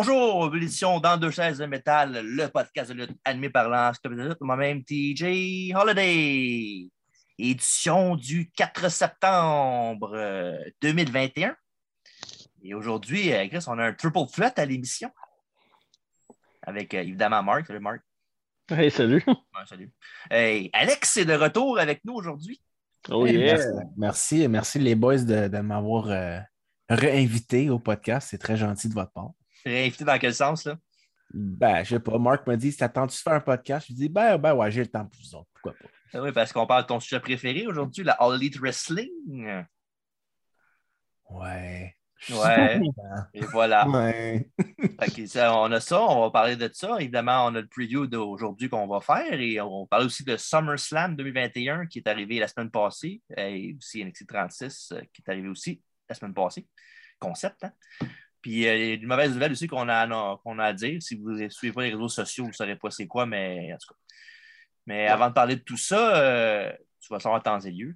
Bonjour, édition dans deux chaises de métal, le podcast de lutte animé par lutte, moi-même TJ Holiday. Édition du 4 septembre euh, 2021. Et aujourd'hui, euh, Chris, on a un triple threat à l'émission. Avec euh, évidemment Marc. Salut Marc. Hey, salut. Ouais, salut. Hey, Alex est de retour avec nous aujourd'hui. Oh Hey, yeah. merci, merci, merci les boys de, de m'avoir euh, réinvité au podcast. C'est très gentil de votre part. Réinvité dans quel sens, là? Ben, je sais pas. Marc m'a dit T'attends-tu de faire un podcast? Je lui dis Ben, ben ouais, j'ai le temps pour vous autres. Pourquoi pas? Ah Oui, parce qu'on parle de ton sujet préféré aujourd'hui, la All Elite Wrestling. Ouais. Ouais. Et voilà. Ouais. Que ça, on a ça, on va parler de ça. Évidemment, on a le preview d'aujourd'hui qu'on va faire et on va parler aussi de SummerSlam 2021 qui est arrivé la semaine passée et aussi NXT 36 euh, qui est arrivé aussi la semaine passée. Concept, hein? Puis euh, il y a une mauvaise nouvelle aussi qu'on a, à dire. Si vous ne suivez pas les réseaux sociaux, vous ne saurez pas c'est quoi, mais en tout cas. Mais avant de parler de tout ça, euh, tu vas savoir temps et lieu.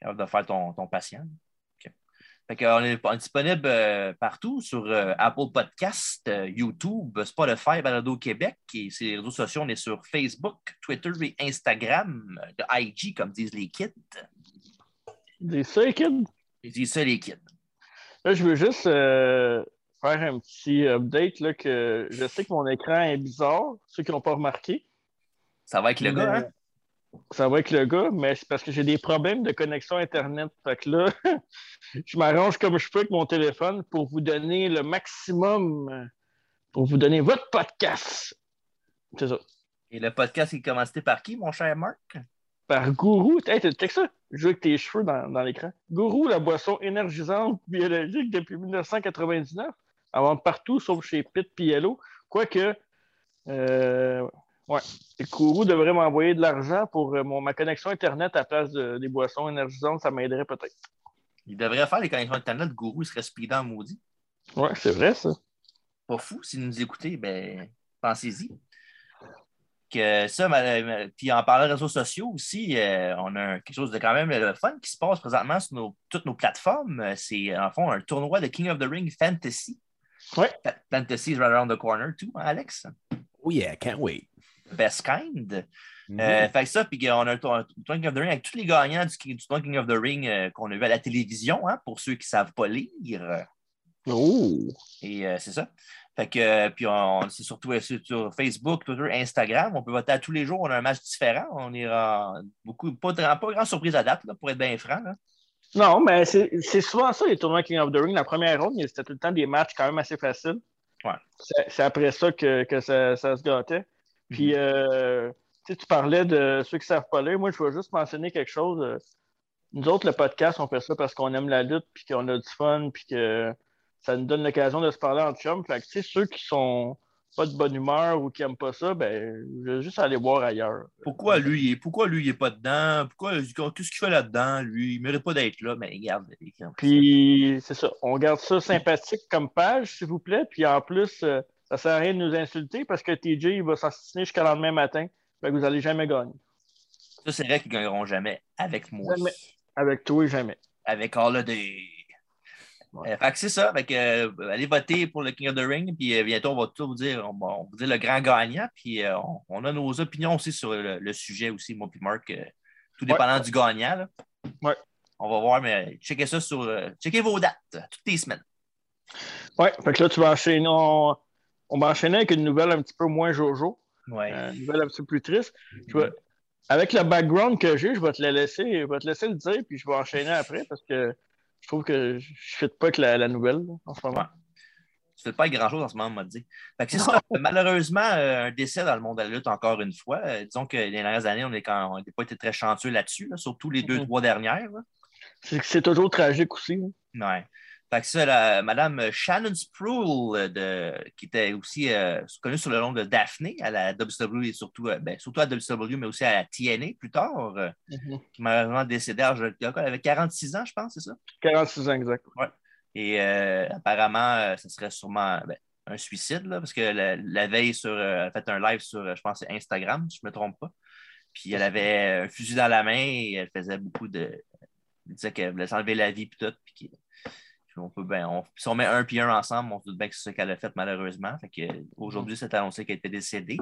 Capable de faire ton, ton patient. Fait est on est disponible euh, partout sur euh, Apple Podcast, YouTube, Spotify, Balado Québec. Et ces réseaux sociaux, on est sur Facebook, Twitter et Instagram, de IG, comme disent les kids. Des ça, kid. Ils disent ça, les kids. Là, je veux juste euh, faire un petit update là, que je sais que mon écran est bizarre, ceux qui n'ont pas remarqué. Ça va avec le gars, hein? Ça va avec le gars, mais c'est parce que j'ai des problèmes de connexion Internet. Fait que là, je m'arrange comme je peux avec mon téléphone pour vous donner le maximum, pour vous donner votre podcast. C'est ça. Et le podcast est commencé par qui, mon cher Marc? Par Gourou. Hey, t'as ça? Je joue avec tes cheveux dans, dans l'écran. Gourou, la boisson énergisante biologique depuis 1999. À vendre partout, sauf chez Pit et Yellow. Quoique, euh, ouais, Gourou devrait m'envoyer de l'argent pour euh, mon, ma connexion Internet à la place de- des boissons énergisantes. Ça m'aiderait peut-être. Il devrait faire les connexions Internet. Gourou, il serait speedant maudit. Ouais, c'est vrai, ça. Pas fou. Si vous nous écoutez, ben, pensez-y. Que ça, puis en parlant de réseaux sociaux aussi, euh, on a quelque chose de quand même le fun qui se passe présentement sur nos- toutes nos plateformes. Euh, C'est en fond un tournoi de King of the Ring Fantasy. Fantasy is right around the corner, too, hein, Alex? Oh yeah, can't wait. Best kind. Mhm. Euh, fait que ça, puis on a un tour- un tournoi King of the Ring avec tous les gagnants du, du King of the Ring euh, qu'on a vu à la télévision, hein, pour ceux qui ne savent pas lire. Oh! Et euh, c'est ça. Fait que, euh, puis on, c'est surtout euh, sur, Facebook, Twitter, Instagram. On peut voter à tous les jours. On a un match différent. On en- beaucoup, pas, de- pas grande surprise à date, là, pour être bien franc. là. Non, mais c'est c'est souvent ça, les tournois King of the Ring. La première ronde, c'était tout le temps des matchs quand même assez faciles. Ouais. C'est c'est après ça que, que ça, ça se gâtait. Puis, euh, tu parlais de ceux qui ne savent pas lire. Moi, je veux juste mentionner quelque chose. Nous autres, le podcast, on fait ça parce qu'on aime la lutte, puis qu'on a du fun, puis que ça nous donne l'occasion de se parler en chum. Fait que, tu sais, ceux qui sont pas de bonne humeur ou qui n'aiment pas ça, ben, je vais juste aller voir ailleurs. Pourquoi lui, il est- pourquoi lui, il n'est pas dedans? Pourquoi tout ce qu'il fait là-dedans, lui, il ne mérite pas d'être là? Mais regarde. Puis, c'est ça. On garde ça sympathique comme page, s'il vous plaît. Puis, en plus, euh, ça sert à rien de nous insulter parce que TJ, il va s'assiner jusqu'à le lendemain matin. Fait que vous n'allez jamais gagner. Ça, c'est vrai qu'ils ne gagneront jamais avec moi. Jamais. Avec toi, jamais. Avec Holiday. Ouais. Euh, fait que c'est ça. Fait que, euh, allez voter pour le King of the Ring. Puis euh, bientôt, on va tout vous dire. On va, on vous dire le grand gagnant. Puis on, on a nos opinions aussi sur le, le sujet aussi, moi puis Marc. tout dépendant du gagnant. là. Ouais. On va voir, mais checkez ça sur. checkez vos dates toutes les semaines. Ouais. Fait que là, tu vas enchaîner. On, on va enchaîner avec une nouvelle un petit peu moins jojo. Une nouvelle un petit peu plus triste. Je vais- avec le background que j'ai, je vais te le laisser, je vais te laisser le dire, puis je vais enchaîner après parce que je trouve que je ne fit pas avec la, la nouvelle là, en ce moment. Ouais. Tu fais pas grand-chose en ce moment, on m'a dit. Fait que ça. Malheureusement, euh, un décès dans le monde de la lutte encore une fois. Euh, disons que les dernières années, on n'a pas été très chanceux là-dessus, là, surtout les deux, Mhm. trois dernières. c'est toujours tragique aussi. hein. Ouais. Fait que ça, la- Madame Shannon Sproul, euh, de, qui était aussi euh, connue sous le nom de Daphne à la WWE et surtout, euh, ben, surtout à la WWE, mais aussi à la TNA plus tard, euh, qui malheureusement décédée à Elle avait 46 ans, je pense, c'est ça? 46 ans exact. Et euh, apparemment, euh, ce serait sûrement ben, un suicide, là, parce que la, la veille, sur, euh, elle a fait un live sur, je pense, c'est Instagram, si je ne me trompe pas. Puis elle avait un fusil dans la main et elle faisait beaucoup de. Elle disait qu'elle voulait s'enlever la vie, puis tout. Puis on peut ben, on, si on met un et un ensemble, on se doute bien que c'est ce qu'elle a fait malheureusement. Fait que, aujourd'hui, c'est annoncé qu'elle était décédée.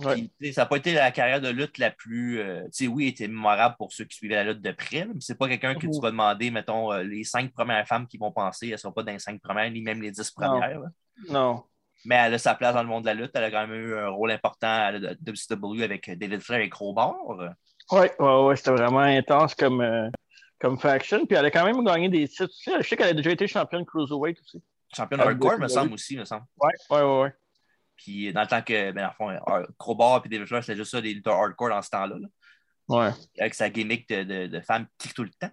Ouais. Puis, ça n'a pas été la carrière de lutte la plus. euh, tu sais, oui, elle était mémorable pour ceux qui suivaient la lutte de près, mais c'est pas quelqu'un que tu Mhm. vas demander, mettons, euh, les cinq premières femmes qui vont penser, elles ne sont pas dans les cinq premières, ni même les dix premières. Non. Mais elle a sa place dans le monde de la lutte. Elle a quand même eu un rôle important à la WCW avec David Flair et Crowbar. Oui, ouais, ouais, c'était vraiment intense comme, euh, comme faction. Puis elle a quand même gagné des titres aussi. Je sais qu'elle a déjà été championne Cruiserweight aussi. Championne hardcore, me semble aussi, me semble. Ouais, ouais, ouais. ouais. Puis dans le temps que, ben, en fond, euh, Crowbar et David c'était juste ça, des lutteurs hardcore dans ce temps-là. là. Ouais. avec sa gimmick de, de, de femme qui kick tout le temps.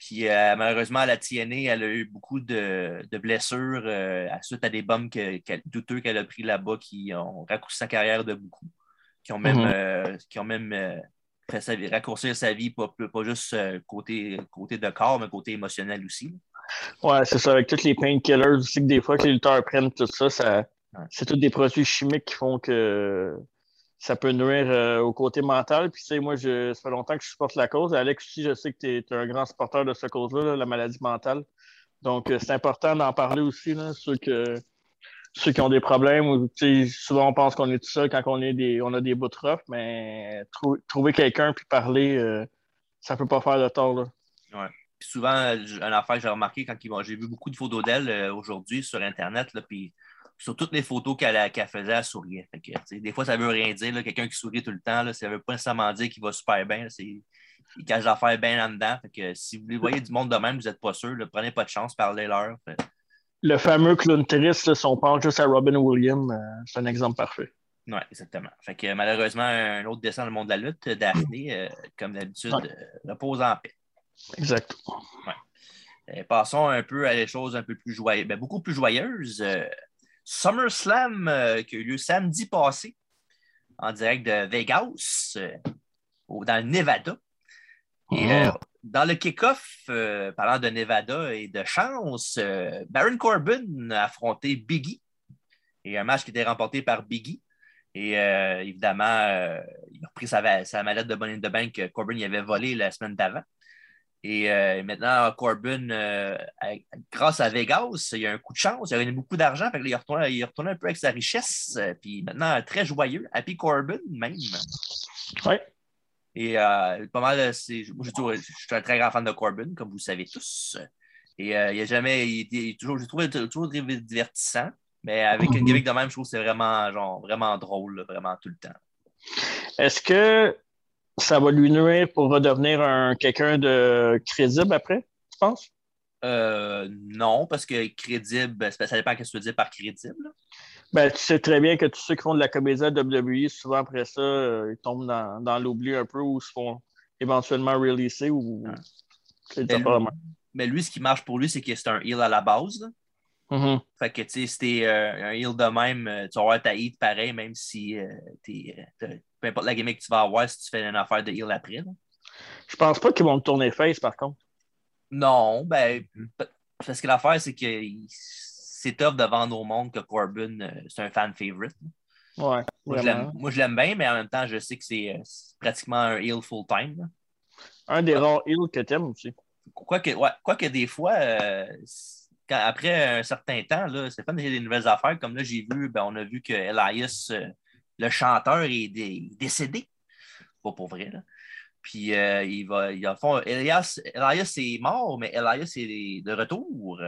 Puis euh, malheureusement, à la TNA, elle a eu beaucoup de, de blessures euh, à- suite à des bombes que- douteux qu'elle a pris là-bas qui ont raccourci sa carrière de beaucoup. Qui ont même, Mhm. euh, qui ont même sa vie- raccourcir sa vie, pas, pas juste euh, côté, côté de corps, mais côté émotionnel aussi. Ouais, c'est ça, avec tous les painkillers aussi, que des fois que les lutteurs prennent tout ça, c'est tous des produits chimiques qui font que ça peut nuire euh, au côté mental. Puis, tu sais, moi, je, ça fait longtemps que je supporte la cause. Alex aussi, je sais que tu es, un grand supporter de cette cause-là, là, la maladie mentale. Donc, euh, c'est important d'en parler aussi, là, ceux, que, ceux qui ont des problèmes. Ou, souvent, on pense qu'on est tout seul quand on, est des, on a des bouts rough, mais trou- trouver quelqu'un puis parler, euh, ça peut pas faire de tort. Là. Puis souvent, une affaire que j'ai remarqué quand j'ai vu beaucoup de photos d'elle euh, aujourd'hui sur Internet, puis sur toutes les photos qu'elle faisait, elle souriait. Que, des fois, ça veut rien dire. Quelqu'un qui sourit tout le temps, là, ça veut pas nécessairement dire qu'il va super bien. c'est- Il cache l'affaire bien en dedans. Fait que, si vous voyez du monde de même, vous n'êtes pas sûr, prenez pas de chance, parlez-leur. Le fameux clown triste, là, si on pense juste à Robin Williams, euh, c'est un exemple parfait. Oui, exactement. Fait que, malheureusement, un autre descend dans le monde de la lutte, Daphné, euh, comme d'habitude, Ouais. euh, repose en paix. Exact. Euh, passons un peu à des choses un peu plus joyeuses, ben, beaucoup plus joyeuses. Euh, SummerSlam euh, qui a eu lieu samedi passé en direct de Vegas, euh, au- dans le Nevada. Et Oh. Dans le kick-off, euh, parlant de Nevada et de chance, euh, Baron Corbin a affronté Biggie. Et un match qui était remporté par Biggie. Et euh, évidemment, il a repris sa, sa de Money in the Bank que Corbin y avait volé la semaine d'avant. Et maintenant, Corbin, grâce à Vegas, il a un coup de chance, il a gagné beaucoup d'argent, il, retourné, il retourné un peu avec sa richesse, puis maintenant, très joyeux, Happy Corbin même. Ouais. Et euh, pas mal, c'est, moi, j'ai toujours- je suis un très grand fan de Corbin, comme vous le savez tous. Et euh, il a jamais, il, il est toujours, j'ai trouvé toujours divertissant, mais avec une gimmick de même, je trouve que c'est vraiment, genre, vraiment drôle, là, vraiment tout le temps. Est-ce que ça va lui nuire pour redevenir un quelqu'un de crédible après, tu penses? Euh, non, parce que crédible, ça dépend de ce que tu veux dire par crédible. Ben, tu sais très bien que tous ceux qui font de la comédie à WWE, souvent après ça, euh, ils tombent dans, dans l'oubli un peu ou se font éventuellement releaser ou. C'est Ben, vraiment. Mais lui, ce qui marche pour lui, c'est que c'est un heel à la base. là. Mhm. Fait que, tu sais, si t'es euh, un heel de même, euh, tu vas avoir ta hit pareil, même si euh, t'es, peu importe la gimmick que tu vas avoir, si tu fais une affaire de heel après. là. Je pense pas qu'ils vont le tourner face, par contre. Non, ben, parce que l'affaire, c'est que c'est tough de vendre au monde que Corbin, euh, c'est un fan favorite. Ouais. Moi, je vraiment. l'aime- moi, je l'aime bien, mais en même temps, je sais que c'est euh, pratiquement un heel full-time. Un des rares heels que t'aimes aussi. Quoique, ouais, quoique des fois, euh, quand- après un certain temps, c'est pas des nouvelles affaires. Comme là, j'ai vu, ben, on a vu que Elias, euh, le chanteur, est, dé- décédé. Pas pour vrai, là. Puis euh, il va, il, en fond, Elias, Elias est mort, mais Elias est de retour.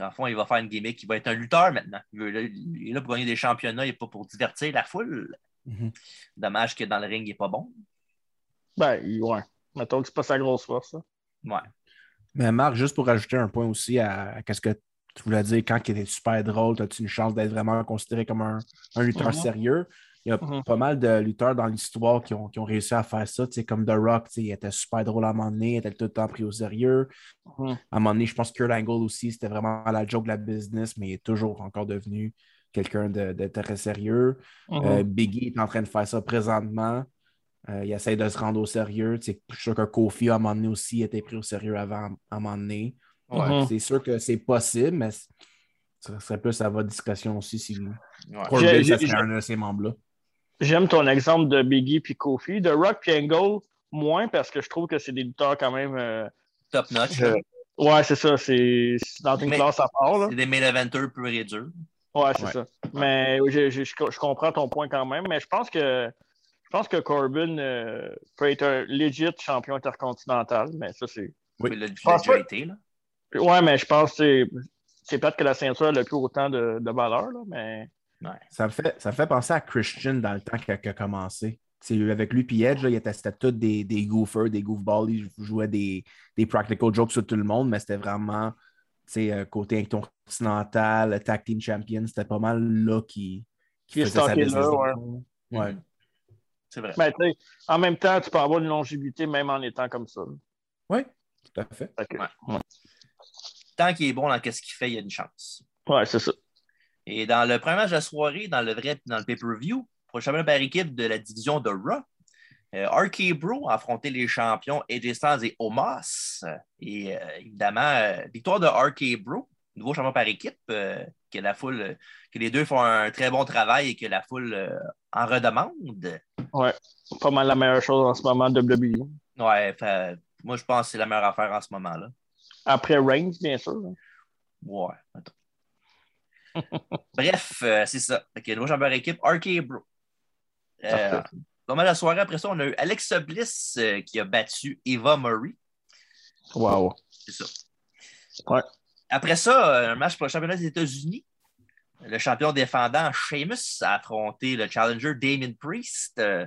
En fond, il va faire une gimmick. Il va être un lutteur maintenant. Il, veut- il est là pour gagner des championnats, il n'est pas pour divertir la foule. Mhm. Dommage que dans le ring, il n'est pas bon. Ben, ouais. Mettons que c'est pas sa grosse force. ça. Ouais. Mais Marc, juste pour ajouter un point aussi à, à ce que tu voulais dire, quand il était super drôle, as-tu une chance d'être vraiment considéré comme un, un lutteur Mhm. sérieux? Il y a Mhm. pas mal de lutteurs dans l'histoire qui ont, qui ont réussi à faire ça, comme The Rock, il était super drôle à un moment donné, il était tout le temps pris au sérieux. Mhm. À un moment donné, je pense que Kurt Angle aussi, c'était vraiment la joke de la business, mais il est toujours encore devenu quelqu'un de, de très sérieux. Mhm. Euh, Biggie est en train de faire ça présentement. Euh, il essaie de se rendre au sérieux. Tu sais, je suis sûr que Kofi, à un moment donné aussi, était pris au sérieux avant, à un moment donné. Ouais. C'est sûr que c'est possible, mais c- ça serait plus à votre discrétion aussi si Ouais. Corbin, J'ai- ça serait un de ces membres-là. J'aime ton exemple de Biggie puis Kofi. De Rock puis Angle, moins parce que je trouve que c'est des lutteurs quand même euh, Top notch. euh, Ouais, c'est ça. C'est dans une Mais- classe à part. Là. C'est des main eventers pur et dur. Ouais, c'est Ouais. ça. Mais je, je- je- comprends ton point quand même. Mais je pense que je pense que Corbin euh, peut être un legit champion intercontinental. Mais ça, c'est. Oui. Il l'a déjà été. Là. Ouais, mais je pense que c'est- c'est peut-être que la ceinture n'a plus autant de, de valeur, là, mais. Ça me, fait, ça me fait penser à Christian dans le temps qu'il a, commencé. Avec lui puis Edge, là, il était c'était tous des, des goofers, des goofballs. Ils jouaient des, des practical jokes sur tout le monde, mais c'était vraiment tu sais, euh, côté intercontinental, tag team champion. C'était pas mal là qui, qui faisait sa business. ouais. Ouais. Mhm. C'est vrai. Mais tu sais, en même temps, tu peux avoir une longévité même en étant comme ça. Oui, tout à fait. Tant qu'il est bon dans ce qu'il fait, il y a une chance. Ouais, c'est ça. Et dans le premier match de la soirée, dans le vrai dans le pay-per-view, pour le championnat par équipe de la division de Raw, euh, RK Bro a affronté les champions AJ Styles et Omos. Et euh, évidemment, euh, victoire de RK Bro, nouveau champion par équipe, que la foule, que les deux font un très bon travail et que la foule en redemande. Ouais. Pas mal la meilleure chose en ce moment WWE. Ouais, fait- moi je pense que c'est la meilleure affaire en ce moment-là. Après Reigns, bien sûr. hein. Ouais, attends. Bref, euh, c'est ça. Fait que nouveau champion par équipe, RK Bro. Euh, Parfait. Dans la soirée, après ça, on a eu Alexa Bliss euh, qui a battu Eva Murray. Wow. C'est ça. Ouais. Après ça, euh, un match pour le championnat des États-Unis. Le champion défendant Sheamus a affronté le challenger Damien Priest. euh,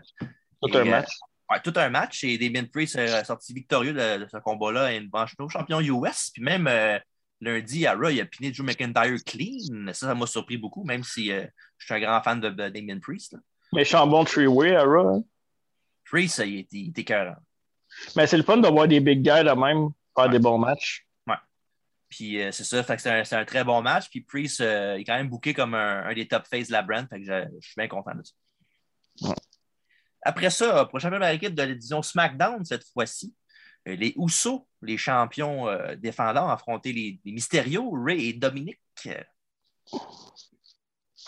Tout et, un euh, match. ouais, tout un match. Et Damien Priest est sorti victorieux de, de ce combat-là et une manche champion US. Puis même euh, lundi à Raw, il a piné Drew McIntyre clean. Ça, ça m'a surpris beaucoup, même si euh, je suis un grand fan de, de Damien Priest. là. Mais chambon three-way à Raw. hein? Priest, il était, il était. Mais c'est le fun de voir des big guys là même faire Ouais. des bons matchs. Puis euh, c'est ça, fait que c'est un, très bon match. Puis Priest euh, est quand même booké comme un, un des top face de la brand. Fait que je, je suis bien content de ça. Ouais. Après ça, le champion par équipe de la division SmackDown cette fois-ci, les Usos, les champions euh, défendants, ont affronté les, les Mysterio, Ray et Dominic. Euh,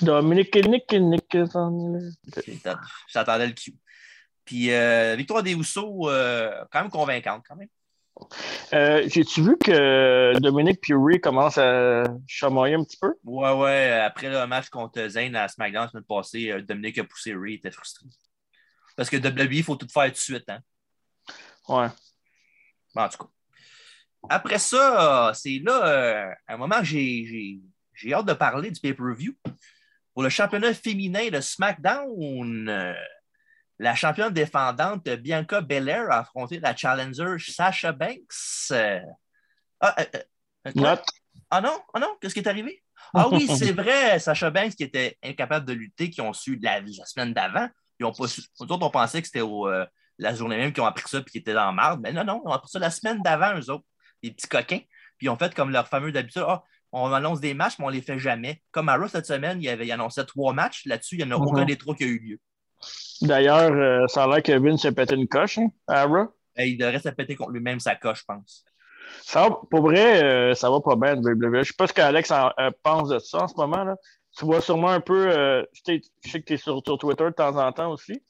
Dominique, Nick, Nick, Nick. c'est- J'attendais le cue. Puis euh, victoire des euh, quand même convaincante, quand même. Euh, J'ai-tu vu que Dominique Fury commence à chamoyer un petit peu? Ouais, ouais. Après le match contre Zayn à SmackDown la semaine passée, euh, Dominic a poussé Ray, il était frustré. Parce que WWE, il faut tout faire tout de suite. Hein? Ouais. Bon, en tout cas. Après ça, c'est là euh, un moment que j'ai- hâte de parler du pay-per-view. Pour le championnat féminin de SmackDown, euh, la championne défendante Bianca Belair a affronté la challenger Sasha Banks. Euh, ah, euh. Ah non? Ah non? Qu'est-ce qui est arrivé? Ah oui, c'est vrai, Sasha Banks qui était incapable de lutter, qui ont su la, la semaine d'avant. Ils ont pas su. Nous autres, on pensait que c'était au, euh, la journée même qu'ils ont appris ça puis qu'ils étaient dans la marde. Mais non, non, ils ont appris ça la semaine d'avant, eux autres, les petits coquins. Puis ils ont fait comme leur fameux d'habitude. Ah, on annonce des matchs, mais on les fait jamais. Comme à Raw cette semaine, il, avait, il annonçait trois matchs. Là-dessus, il n'y en a Mhm. aucun des trois qui a eu lieu. D'ailleurs, euh, ça a l'air que Vince s'est pété une coche hein, à Raw. Et il devrait se péter contre lui-même sa coche, je pense. Ça pour vrai, euh, ça va pas bien, WWE. Je sais pas ce qu'Alex euh, pense de ça en ce moment. Là. Tu vois sûrement un peu. euh, je sais je sais que tu es sur, sur Twitter de temps en temps aussi.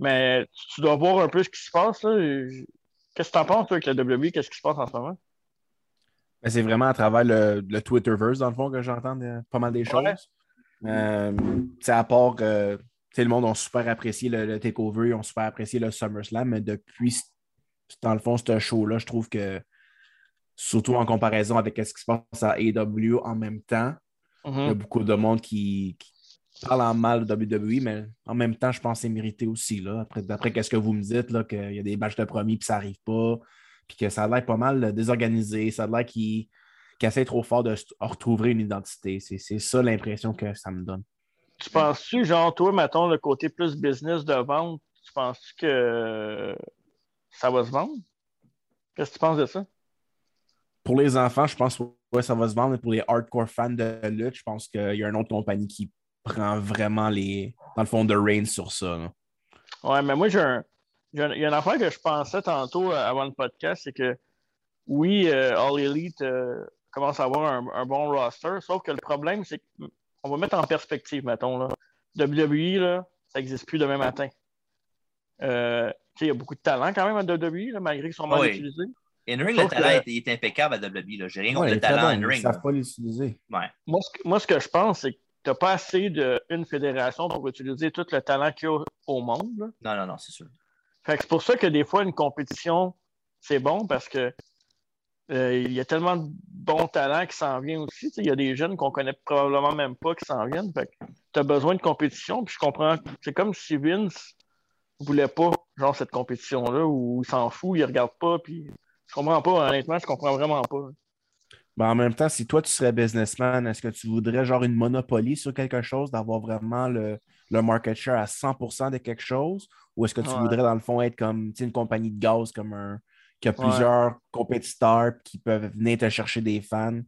Mais tu, dois voir un peu ce qui se passe. Qu'est-ce que tu en penses, toi, avec la WWE? Qu'est-ce qui se passe en ce moment? Mais c'est vraiment à travers le, le Twitterverse, dans le fond, que j'entends pas mal des choses. Ouais. Euh, c'est à part, euh, le monde a super apprécié le, le takeover, ils ont super apprécié le SummerSlam, mais depuis, dans le fond, ce show-là, je trouve que, surtout en comparaison avec ce qui se passe à AEW en même temps, il y a beaucoup de monde qui, qui parle en mal de WWE, mais en même temps, je pense que c'est mérité aussi. Là. Après, d'après ce que vous me dites, là, qu'il y a des matchs de promis puis ça n'arrive pas, puis que ça a l'air pas mal désorganisé, ça a l'air qu'ils qu'ils essaient trop fort de retrouver une identité. C'est c'est ça l'impression que ça me donne. Tu penses-tu, genre, toi, mettons, le côté plus business de vente, tu penses-tu que ça va se vendre? Qu'est-ce que tu penses de ça? Pour les enfants, je pense que ouais, ça va se vendre, mais pour les hardcore fans de lutte, je pense qu'il y a une autre compagnie qui prend vraiment les, dans le fond, de reign sur ça. là. Ouais, mais moi, j'ai un, j'ai un- il y a une affaire que je pensais tantôt euh, avant le podcast, c'est que oui, euh, All Elite euh, commence à avoir un, un bon roster, sauf que le problème, c'est qu'on va mettre en perspective, mettons, là. WWE, là, ça n'existe plus demain matin. Euh, tu sais, il y a beaucoup de talent quand même à WWE, là, malgré qu'ils sont mal Oui. utilisés. In-ring, le talent que- est, est impeccable à WWE. là. J'ai rien contre le talent bon, Ils in-ring. ne savent pas l'utiliser. Ouais. Moi, ce que, moi, ce que je pense, c'est que n'as pas assez d'une fédération pour utiliser tout le talent qu'il y a au, monde. là. Non, non, non, c'est sûr. Fait que c'est pour ça que des fois, une compétition, c'est bon parce que euh, il y a tellement de bons talents qui s'en viennent aussi. Il y a des jeunes qu'on connaît probablement même pas qui s'en viennent. Fait que tu as besoin de compétition. Puis je comprends. C'est comme si Vince voulait pas genre cette compétition-là où il s'en fout, il regarde pas. Puis je comprends pas, honnêtement, je comprends vraiment pas. Ben, en même temps, si toi, tu serais businessman, est-ce que tu voudrais genre une monopolie sur quelque chose, d'avoir vraiment le, le market share à 100% de quelque chose? Ou est-ce que tu Ouais. voudrais, dans le fond, être comme une compagnie de gaz comme un, qui a plusieurs compétiteurs qui peuvent venir te chercher des fans?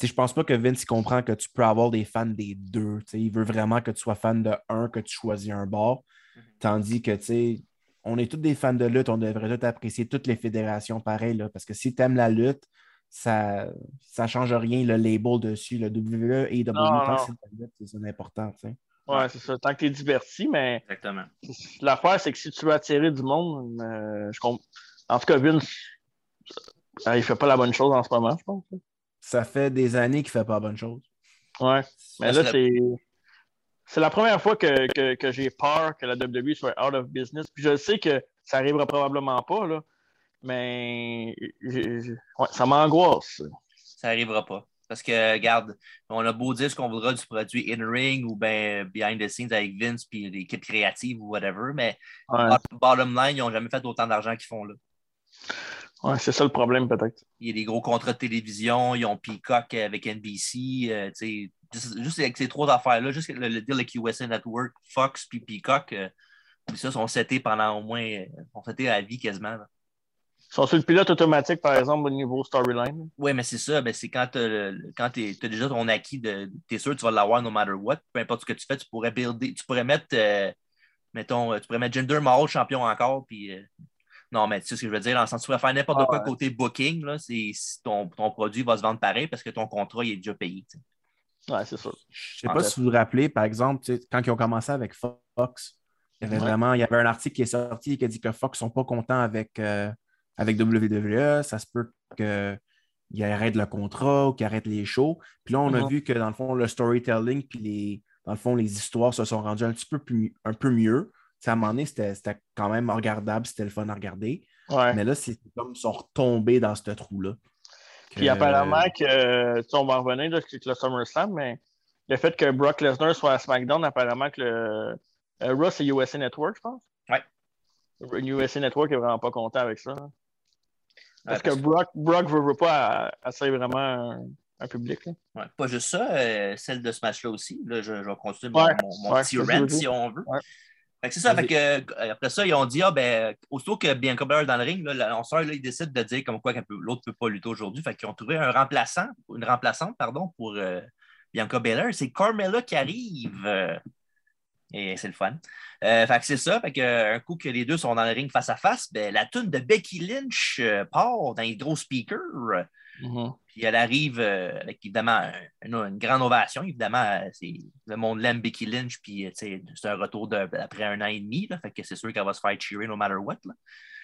Sais, je pense pas que Vince il comprend que tu peux avoir des fans des deux. Il veut vraiment que tu sois fan de un, que tu choisis un bord. Mhm. Tandis que, tu sais, on est tous des fans de lutte, on devrait tous apprécier toutes les fédérations pareil, là, parce que si tu aimes la lutte, ça ne change rien le label dessus. Le WWE et WWE, Non, tant non. que c'est de la lutte, c'est ça l'important. tu sais. Ouais, c'est ça. Tant que tu es diverti, mais Exactement. l'affaire, c'est que si tu veux attirer du monde, euh, je comp- en tout cas, Vince, euh, il fait pas la bonne chose en ce moment, je pense. Ça fait des années qu'il ne fait pas la bonne chose. Ouais. Mais Ça là, c'est. C'est la première fois que, que, que j'ai peur que la WWE soit out of business. Puis je sais que ça arrivera probablement pas, là. Mais ouais, ça m'angoisse. Ça n'arrivera pas. Parce que, regarde, on a beau dire ce qu'on voudra du produit in-ring ou ben behind the scenes avec Vince puis l'équipe créative ou whatever, mais Ouais, bottom line, ils n'ont jamais fait autant d'argent qu'ils font là. ouais, c'est ça le problème, peut-être. Il y a des gros contrats de télévision, ils ont Peacock avec NBC, euh, tu sais, juste, avec ces trois affaires-là, juste le, le deal avec USA Network, Fox puis Peacock, euh, ça, sont setés pendant au moins, euh, sont setés à la vie quasiment. là. Sont sur le pilote automatique, par exemple, au niveau storyline. Oui, mais c'est ça. Ben, c'est quand tu as, déjà ton acquis, de, tu es sûr que tu vas l'avoir no matter what. Peu importe ce que tu fais, tu pourrais builder, tu pourrais mettre, euh, mettons, euh, tu pourrais mettre Jinder Mahal champion encore. Puis, euh, non, mais tu sais ce que je veux dire, dans le sens tu pourrais faire n'importe Ah quoi ouais. côté booking. Là, c'est, si ton, ton produit va se vendre pareil parce que ton contrat il est déjà payé. sais. Ouais, c'est sûr. Je sais En pas fait. si vous vous rappelez, par exemple, sais, quand ils ont commencé avec Fox, il y avait Ouais. vraiment, il y avait un article qui est sorti qui a dit que Fox ne sont pas contents avec, euh, avec WWE. Ça se peut qu'ils arrêtent le contrat ou qu'ils arrêtent les shows. Puis là, on a Mhm. vu que dans le fond, le storytelling puis les, dans le fond, les histoires se sont rendues un petit peu plus, un peu mieux. À un moment donné, c'était quand même regardable, c'était le fun à regarder. Ouais. Mais là, c'est comme ils sont retombés dans ce trou-là. Puis apparemment que, on va en revenir là, avec le SummerSlam, mais le fait que Brock Lesnar soit à SmackDown, apparemment que le euh, Raw, c'est USA Network, je pense. Ouais. USA Network est vraiment pas content avec ça. Hein. Parce Ouais, que Brock, Brock veut, veut pas assez vraiment un, un public. Ouais, pas juste ça, euh, celle de ce match-là aussi. Là, je, je vais continuer mon, Ouais, mon- mon ouais, petit rant, si on veut. C'est ça. Fait que, euh, après ça, ils ont dit, ah, ben, aussitôt que Bianca Belair est dans le ring, là, l'annonceur, là, il décide de dire comme quoi l'autre ne peut pas lutter aujourd'hui. Fait qu'ils ont trouvé un remplaçant, une remplaçante, pardon, pour euh, Bianca Belair. C'est Carmella qui arrive. Et c'est le fun. Euh, fait que c'est ça. Fait que, un coup que les deux sont dans le ring face à face, ben, la tune de Becky Lynch euh, part dans les gros speakers. Puis elle arrive euh, avec évidemment un- une, une grande ovation. Évidemment, c'est, le monde l'aime Becky Lynch, puis c'est un retour de- après un an et demi. Là, fait que c'est sûr qu'elle va se faire cheerer no matter what. là.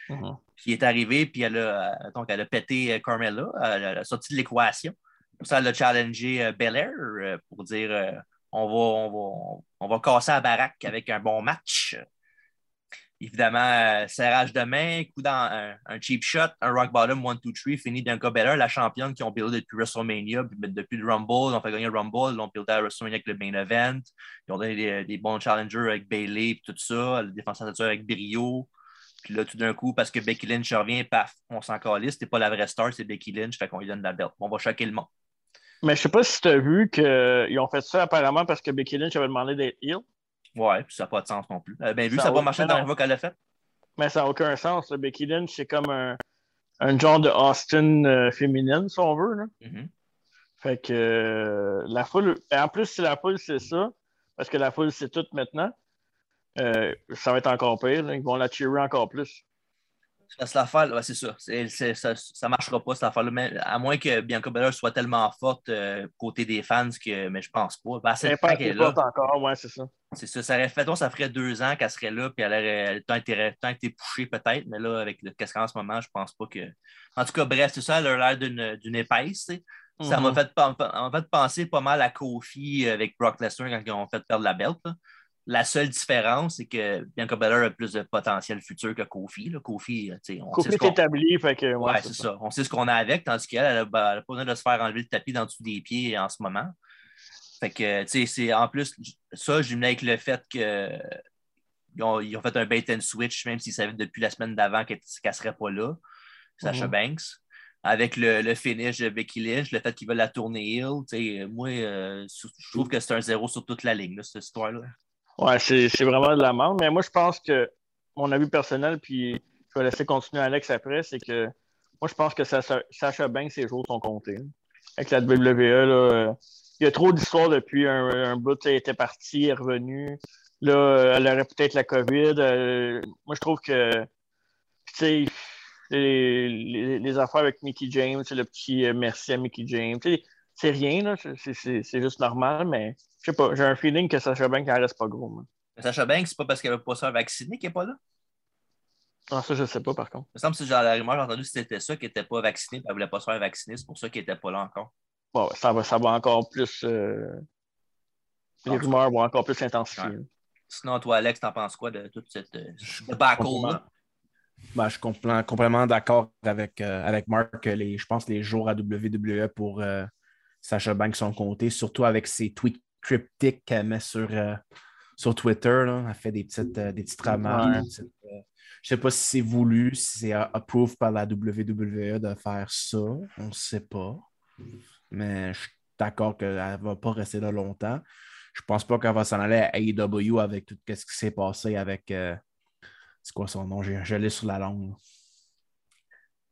Mhm. Puis elle est arrivée, puis elle a, donc elle a pété Carmella, elle, a- sorti de l'équation. Ça, elle a challengé Belair pour dire on, va, on, va, on va casser la baraque avec un bon match. Évidemment, euh, serrage de main, coup dans un, cheap shot, un rock bottom, one, two, three, fini d'un Belair, la championne qui ont buildé depuis WrestleMania, puis depuis le Rumble, ont fait gagner le Rumble, ils ont buildé à WrestleMania avec le main event, ils ont donné des, des bons challengers avec Bailey et tout ça, le défenseur de avec brio. Puis là, tout d'un coup, parce que Becky Lynch revient, paf, on s'en calisse, c'était pas la vraie star, c'est Becky Lynch, fait qu'on lui donne la belt. On va choquer le monde. Mais je sais pas si tu as vu qu'ils ont fait ça apparemment parce que Becky Lynch avait demandé d'être heel. Ouais, puis ça n'a pas de sens non plus. Euh, ben, vu que Ça n'a pas va- marché dans fois qu'elle l'a fait. Mais ça n'a aucun sens. là. Becky Lynch, c'est comme un, un genre de Austin euh, féminine, si on veut. Là. Mhm. Fait que euh, la foule. et En plus, si la foule c'est ça, parce que la foule c'est tout maintenant, euh, ça va être encore pire. là. Ils vont la cheerer encore plus. Parce que l'affaire, ouais, c'est ça. C'est, ça. Ça marchera pas, cette affaire-là. Mais à moins que Bianca Belair soit tellement forte euh, côté des fans que. Mais je pense pas. Ben, c'est Impact qu'elle est là. pas encore, ouais, c'est ça. C'est ça. Ça aurait fait, toi, ça ferait deux ans qu'elle serait là, puis elle aurait le temps été, temps été poussée peut-être. Mais là, avec le qu'est-ce qu'en ce moment, je pense pas que. En tout cas, bref, c'est ça, elle a l'air d'une, d'une épaisse. Ça m'a Mhm. fait, en fait penser pas mal à Kofi avec Brock Lesnar quand ils ont fait perdre la belt. là. La seule différence, c'est que Bianca Belair a plus de potentiel futur que Kofi. là. Kofi, euh, on Kofi sait ce est établi, fait que. Ouais, c'est ça. On sait ce qu'on a avec, tandis qu'elle, elle a, ben, elle a pas besoin de se faire enlever le tapis dans dessous des pieds en ce moment. Fait que, tu sais, c'est en plus, ça, venais avec le fait que ils ont, ils ont fait un bait and switch, même s'ils savaient depuis la semaine d'avant qu'elle ne serait pas là, Sasha Mhm. Banks. Avec le, le finish de Becky Lynch, le fait qu'ils veulent la tourner Hill, tu sais, moi, euh, je trouve que c'est un zéro sur toute la ligne, là, cette histoire-là. Ouais, c'est vraiment de la merde. Mais moi, je pense que mon avis personnel, puis je vais laisser continuer Alex après, c'est que moi, je pense que Sacha, Sacha Banks, ses jours sont comptés. Avec la WWE, là, il y a trop d'histoires depuis un, un bout. Elle était partie, elle est revenue. Là, elle aurait peut-être la COVID. euh, moi, je trouve que, les, les- les affaires avec Mickey James, le petit euh, merci à Mickey James, c'est rien, là, c'est- c'est c'est juste normal, mais je sais pas, j'ai un feeling que Sacha Banks, elle reste pas gros. moi. Mais Sasha Banks, c'est pas parce qu'elle veut pas se faire vacciner qu'elle n'est pas là? Ah, ça, je sais pas, par contre. Il me semble que genre la rumeur, j'ai entendu que c'était ça, qu'elle n'était pas vaccinée, elle voulait pas se faire vacciner, c'est pour ça qu'elle n'était pas là encore. Bon, ça va, ça va encore plus. euh, Les rumeurs vont encore plus s'intensifier. Ouais. Sinon, toi, Alex, t'en penses quoi de toute cette euh, debacle-là? Ben, je suis complètement, complètement d'accord avec, euh, avec Mark. que Les, je pense que les jours à WWE pour euh, Sacha Banks sont comptés, surtout avec ses tweets cryptiques qu'elle met sur, euh, sur Twitter. là. Elle fait des petites, euh, des petites remarques. Euh, je ne sais pas si c'est voulu, si c'est approved par la WWE de faire ça. On ne sait pas. Mais je suis d'accord qu'elle ne va pas rester là longtemps. Je pense pas qu'elle va s'en aller à AEW avec tout ce qui s'est passé avec. euh, c'est quoi son nom? Je l'ai sur la langue.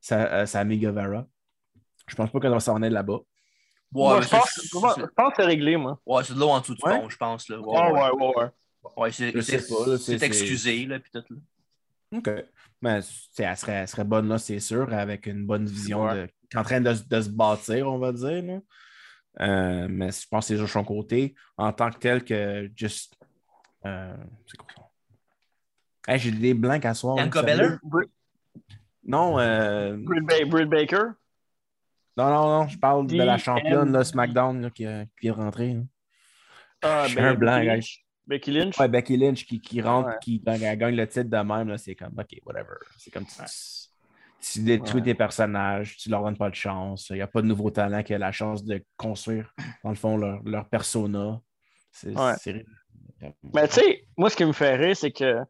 Sa- Sammy Guevara. Je pense pas qu'elle va s'en aller là-bas. Ouais, Moi, mais je, pense, je que c'est réglé, moi. ouais, c'est de l'eau en dessous du Ouais? pont, je pense. Là. Ouais, Ah, ouais. ouais, ouais, ouais. Ouais, c'est excusé, là, puis tout. Là. OK. Mais tu sais, elle serait, elle serait bonne là, c'est sûr, avec une bonne vision Ouais. de, qui est en train de, se- de se bâtir, on va dire. là. Euh, mais je pense que c'est juste son côté. En tant que tel que juste. euh, c'est quoi ça? Hey, J'ai des blancs à soir. Belair? sérieux? Britt, Non, euh, Britt Baker? Non, non, non, je parle de la championne là, SmackDown là, qui, euh, qui rentrer. là. Ah, Je suis un blanc, Becky. Lynch. Becky Lynch? Ouais, Becky Lynch qui, qui rentre, Ouais. qui elle gagne le titre de même, là, c'est comme, OK, whatever. C'est comme tu, tu détruis Ouais. tes personnages, tu leur donnes pas de chance. Il n'y a pas de nouveau talent qui a la chance de construire, dans le fond, leur, leur persona. C'est Mais tu sais, moi, ce qui me fait rire, c'est que, tu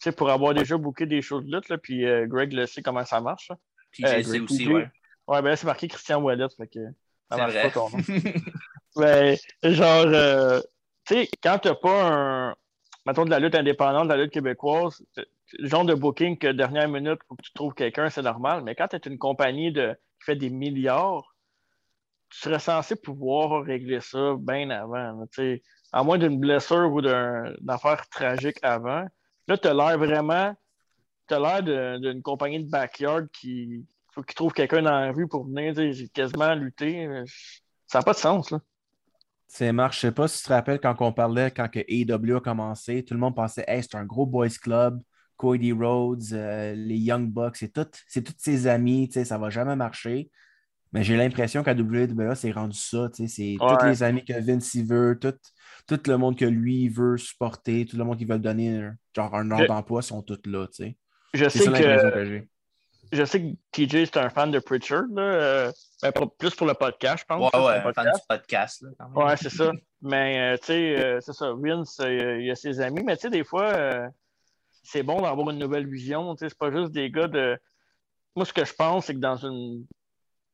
sais, pour avoir déjà booké des choses de lutte, là, puis euh, Greg le sait comment ça marche. là. TJ Euh, c'est Greg aussi, ouais. Ouais, ben là, c'est marqué Christian Wallet, fait que ça marche vrai. pas ton nom. Mais genre, euh, tu sais, quand t'as pas un, mettons, de la lutte indépendante, de la lutte québécoise, le genre de booking que dernière minute, faut que tu trouves quelqu'un, c'est normal. Mais quand tu es une compagnie de, qui fait des milliards, tu serais censé pouvoir régler ça bien avant. à moins d'une blessure ou d'un- d'une affaire tragique avant. Là, tu as l'air vraiment. Tu as l'air d'une compagnie de backyard qui faut qu'il trouve quelqu'un dans la rue pour venir sais, quasiment lutter. Ça n'a pas de sens. Là. C'est Marc, je sais pas si tu te rappelles quand on parlait, quand que AEW a commencé, tout le monde pensait, hey, c'est un gros boys club, Cody Rhodes, euh, les Young Bucks, c'est tout- c'est tous ses amis, ça va jamais marcher. Mais j'ai l'impression qu'à WWE, c'est rendu ça, c'est Ouais. tous les amis que Vince il veut, tout, tout le monde que lui veut supporter, tout le monde qui veut donner un- genre un ordre d'emploi sont tous là, tu sais. Je C'est sais ça que que j'ai. Je sais que TJ c'est un fan de Pritchard, là, euh, ben, pour- plus pour le podcast, je pense. Ouais, ouais, un fan podcast. du podcast. Là, quand même. Ouais, c'est ça. Mais euh, tu sais, euh, c'est ça. Vince, il a ses amis, mais tu sais, des fois, c'est bon d'avoir une nouvelle vision. Tu sais, c'est pas juste des gars de. Moi, ce que je pense, c'est que dans une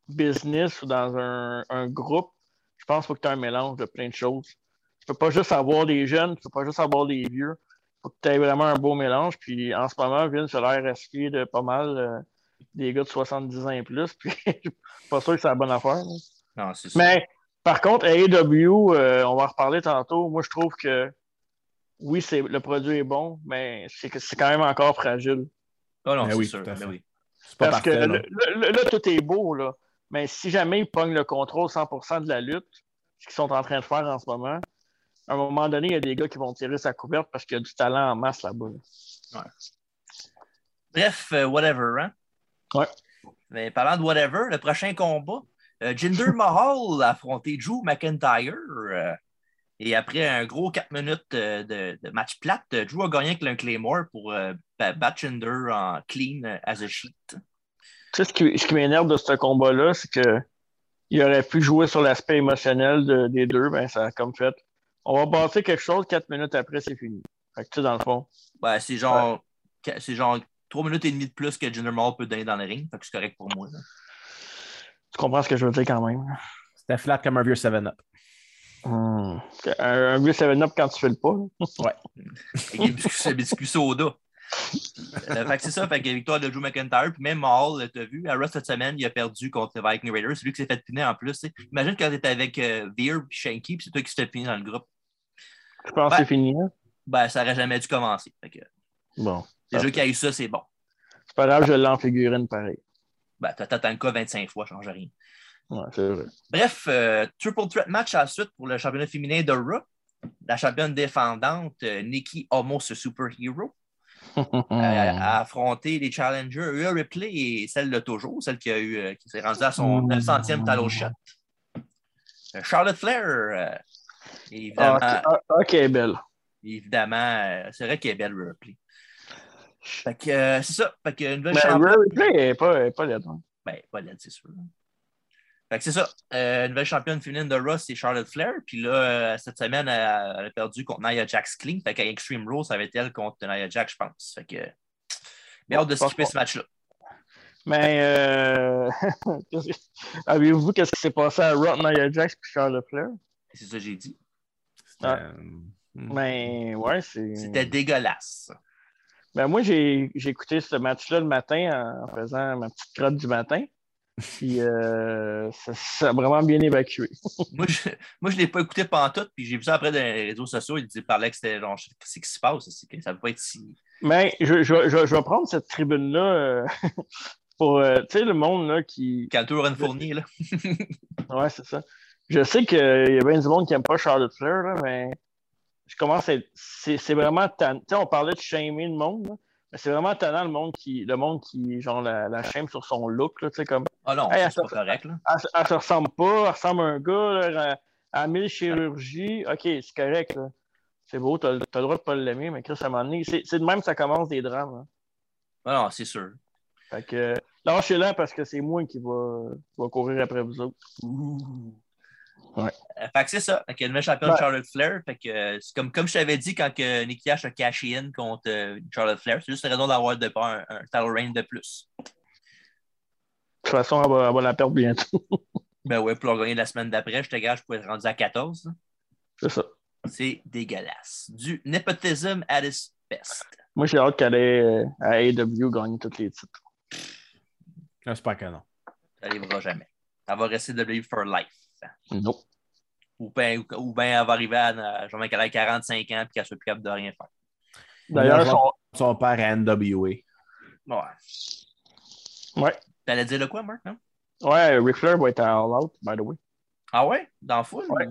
business ou dans un, un groupe, je pense qu'il faut que tu aies un mélange de plein de choses. Tu peux pas juste avoir des jeunes, tu peux pas juste avoir des vieux. Il faut que tu aies vraiment un beau mélange. Puis en ce moment, Vince a l'air resté de pas mal des gars de 70 ans et plus. Puis je suis pas sûr que c'est la bonne affaire. là. Non, c'est ça. Mais par contre, AEW, euh, on va en reparler tantôt. Moi, je trouve que oui, c'est le produit est bon, mais c'est que c'est quand même encore fragile. Oh non, Ben c'est oui, sûr. ben oui. C'est pas Parce que parfait. là. tout est beau, là. Mais si jamais ils pognent le contrôle 100% de la lutte, ce qu'ils sont en train de faire en ce moment, à un moment donné, il y a des gars qui vont tirer sa couverte parce qu'il y a du talent en masse là-bas. là. Bref, euh, whatever, hein? Ouais. Mais parlant de whatever, le prochain combat, euh, Jinder Mahal a affronté Drew McIntyre. euh, et après un gros 4 minutes euh, de, de match plate, euh, Drew a gagné avec un Claymore pour ba- battre Jinder en clean as a sheet. Tu sais, ce qui, ce qui m'énerve de ce combat-là, c'est que il aurait pu jouer sur l'aspect émotionnel de- des deux, ben ça a comme fait. On va bâtir quelque chose, quatre minutes après, c'est fini. Fait que tu sais, dans le fond. Ouais, c'est genre, c'est genre 3 minutes et demie de plus que Jinder Mahal peut donner dans le ring. Fait que c'est correct pour moi. là. Tu comprends ce que je veux dire quand même? C'était flat comme un vieux 7-up. Hmm. Un, un vieux 7-up quand tu fais le pas. là. Avec des biscuits, des biscuits soda. Euh, fait que c'est ça, fait que victoire de Drew McIntyre. Puis même Mahal, t'as vu, à Raw cette semaine, il a perdu contre les Viking Raiders. C'est lui qui s'est fait piner en plus. Imagine quand t'es avec euh, Veer et Shanky, puis c'est toi qui s'est fait piner dans le groupe. Je pense que Ouais. c'est fini. hein? Ben, ça aurait jamais dû commencer. Fait que, Bon. Qu'il y a eu ça, c'est bon. C'est pas grave, je l'ai en figurine pareil. Ben, t'as le cas 25 fois, ça change rien. Ouais, c'est vrai. Bref, euh, triple threat match à la suite pour le championnat féminin de Raw. La championne défendante, euh, Nikki Almost Superhero, euh, a affronté les challengers Rhea Ripley et celle de toujours, celle qui, a eu, euh, qui s'est rendue à son 900e talon shot. Euh, Charlotte Flair, euh, évidemment, Ah, ok, belle. évidemment c'est vrai qu'elle est belle, Ripley. Fait que euh, c'est ça. Fait que une nouvelle Mais championne. Ripley pas, laide, hein. Ben, pas laide, c'est sûr. Fait que c'est ça. Euh, nouvelle championne féminine de Raw, c'est Charlotte Flair. Puis là, euh, cette semaine, elle, elle a perdu contre Nia Jax Clean. Fait qu'à Extreme Rules, ça va être elle contre Nia Jax, je pense. Fait que. Mais hâte de skipper ce match-là. Mais euh... avez-vous vu qu'est-ce qui s'est passé à Raw, Nia Jax et Charlotte Flair? C'est ça que j'ai dit. Ah. Euh, hmm. Mais ouais, c'est. C'était dégueulasse. Ben moi, j'ai j'ai écouté ce match-là le matin en faisant ma petite crotte du matin. Puis euh, ça, ça a vraiment bien évacué. moi, je moi, je l'ai pas écouté pendant tout. Puis j'ai vu ça après dans les réseaux sociaux. Il disait- parlait que c'était. genre, Qu'est-ce qui se passe? Que ça ne peut pas être si. Mais je, je, je, je vais prendre cette tribune-là euh, pour, euh, tu sais, le monde là, qui. Caltour and Fournier, là. Ouais, c'est ça. Je sais qu'il y a bien du monde qui n'aime pas Charlotte Flair, là, mais je commence à être. C'est vraiment sais, on parlait de shamer le monde, là, mais c'est vraiment tannant le monde qui, le monde qui genre, la, la shame sur son look. Là, tu sais, comme, Ah non, Hey, c'est pas correct, là. elle, elle se ressemble pas, elle ressemble à un gars là, à, à 1000 chirurgies. OK, c'est correct. là. C'est beau, tu as, le droit de pas l'aimer, mais Chris, à un moment donné, c'est c'est de même que ça commence des drames. hein. Ah non, c'est sûr. Fait que lâchez-la parce que c'est moi qui va, qui va courir après vous autres. Euh, fait que c'est ça. Fait que le championne Ouais. Charlotte Flair. Fait que c'est comme, comme je t'avais dit quand que Nikki Ash a caché in contre euh, Charlotte Flair. C'est juste une raison d'avoir de pas un, un title reign de plus. De toute façon, elle va, elle va la perdre bientôt. Ben ouais, pour leur gagner la semaine d'après, je te gage, je pourrais être rendu à 14. là. c'est ça. C'est dégueulasse. Du nepotism at its best. Moi, j'ai hâte qu'elle ait à AEW gagner tous les titres. J'espère que non. Ça n'arrivera jamais. Elle va rester W for life. Non. Ou bien ou ben elle va arriver à, genre, qu'elle a 45 ans et qu'elle soit plus capable de rien faire. D'ailleurs, son... Son père à NWA. Ouais. ouais. T'allais dire le quoi, Marc? non? Ouais, Ric Flair va être à All Out, by the way. Ah ouais? Dans le full? Ouais.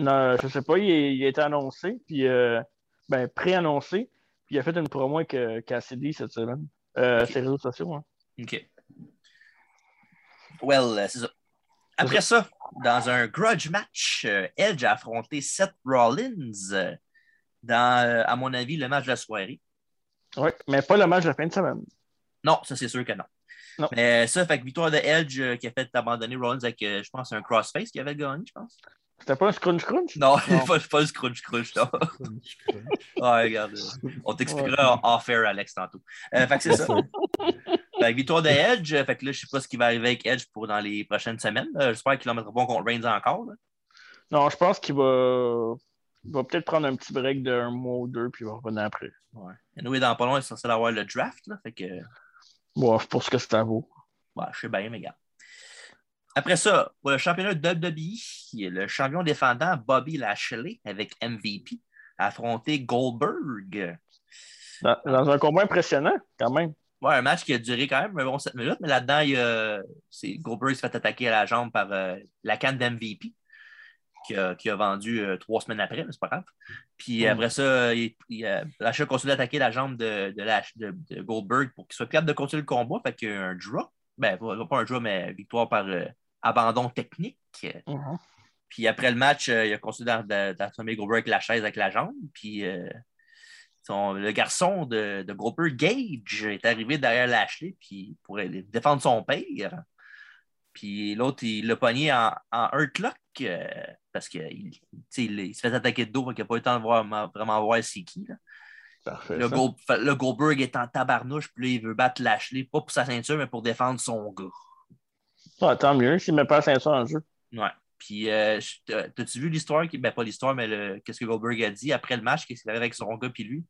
Non, je sais pas, il, est- il a été annoncé, puis euh, ben, pré-annoncé, puis il a fait une promo avec euh, Cassidy cette semaine. Euh, Ok. Ses réseaux sociaux, hein. OK. Well, euh, c'est ça. Après ça, dans un grudge match, euh, Edge a affronté Seth Rollins euh, dans, euh, à mon avis, le match de la soirée. Ouais, mais pas le match de la fin de semaine. Non, ça, c'est sûr que non. Non. Mais ça, fait que victoire de Edge qui a fait abandonner Rollins avec, je pense, un crossface qui avait gagné, je pense. C'était pas un scrunch crunch? Non, Non. pas, pas le scrunch crunch, non. Ouais, regarde. euh, On t'expliquera en off-air, Alex, tantôt. Euh, fait que c'est ça. Fait que victoire de Edge. euh, Fait que là, je sais pas ce qui va arriver avec Edge pour dans les prochaines semaines. J'espère qu'il en mettra pas contre Reigns encore. là. Non, je pense qu'il va, il va peut-être prendre un petit break d'un mois ou deux, puis il va revenir après. Ouais. Anyway, dans pas long, il est censé avoir le draft. Là, fait que, Bon, pour ce que ça vaut. ouais, je sais bien, mais gars. Après ça, pour le championnat de WWE, le champion défendant Bobby Lashley avec MVP a affronté Goldberg. Dans, dans un combat impressionnant, quand même. Ouais, un match qui a duré quand même un bon 7 minutes, mais là-dedans, il Goldberg s'est fait attaquer à la jambe par euh, la canne d'MVP qui a, qui a vendu euh, trois semaines après, mais c'est pas grave. Puis Mm. après ça, il, il, euh, Lashley a continué d'attaquer la jambe de, de, Lash- de- de Goldberg pour qu'il soit capable de continuer le combat. Fait qu'il y a un draw. Ben, pas pas un draw, mais victoire par euh, abandon technique. Puis après le match, euh, il a continué d'a- d'a- d'assommer Goldberg avec la chaise avec la jambe. Puis euh, son- le garçon de, de Goldberg, Gage, est arrivé derrière Lashley puis pour aller défendre son père. Puis l'autre, il l'a pogné en, en hurtlock euh, parce qu'il il, il se fait attaquer de dos, donc il n'a pas eu le temps de voir, vraiment voir c'est qui. là. Parfait. Le, fait- le Goldberg est en tabarnouche, puis là, il veut battre Lashley, pas pour sa ceinture, mais pour défendre son gars. Ah, tant mieux s'il met pas la ceinture en jeu. Ouais. Puis, euh, t'as-tu vu l'histoire? qui- Ben, pas l'histoire, mais le- qu'est-ce que Goldberg a dit après le match? Qu'est-ce qu'il avait avec son gars puis lui?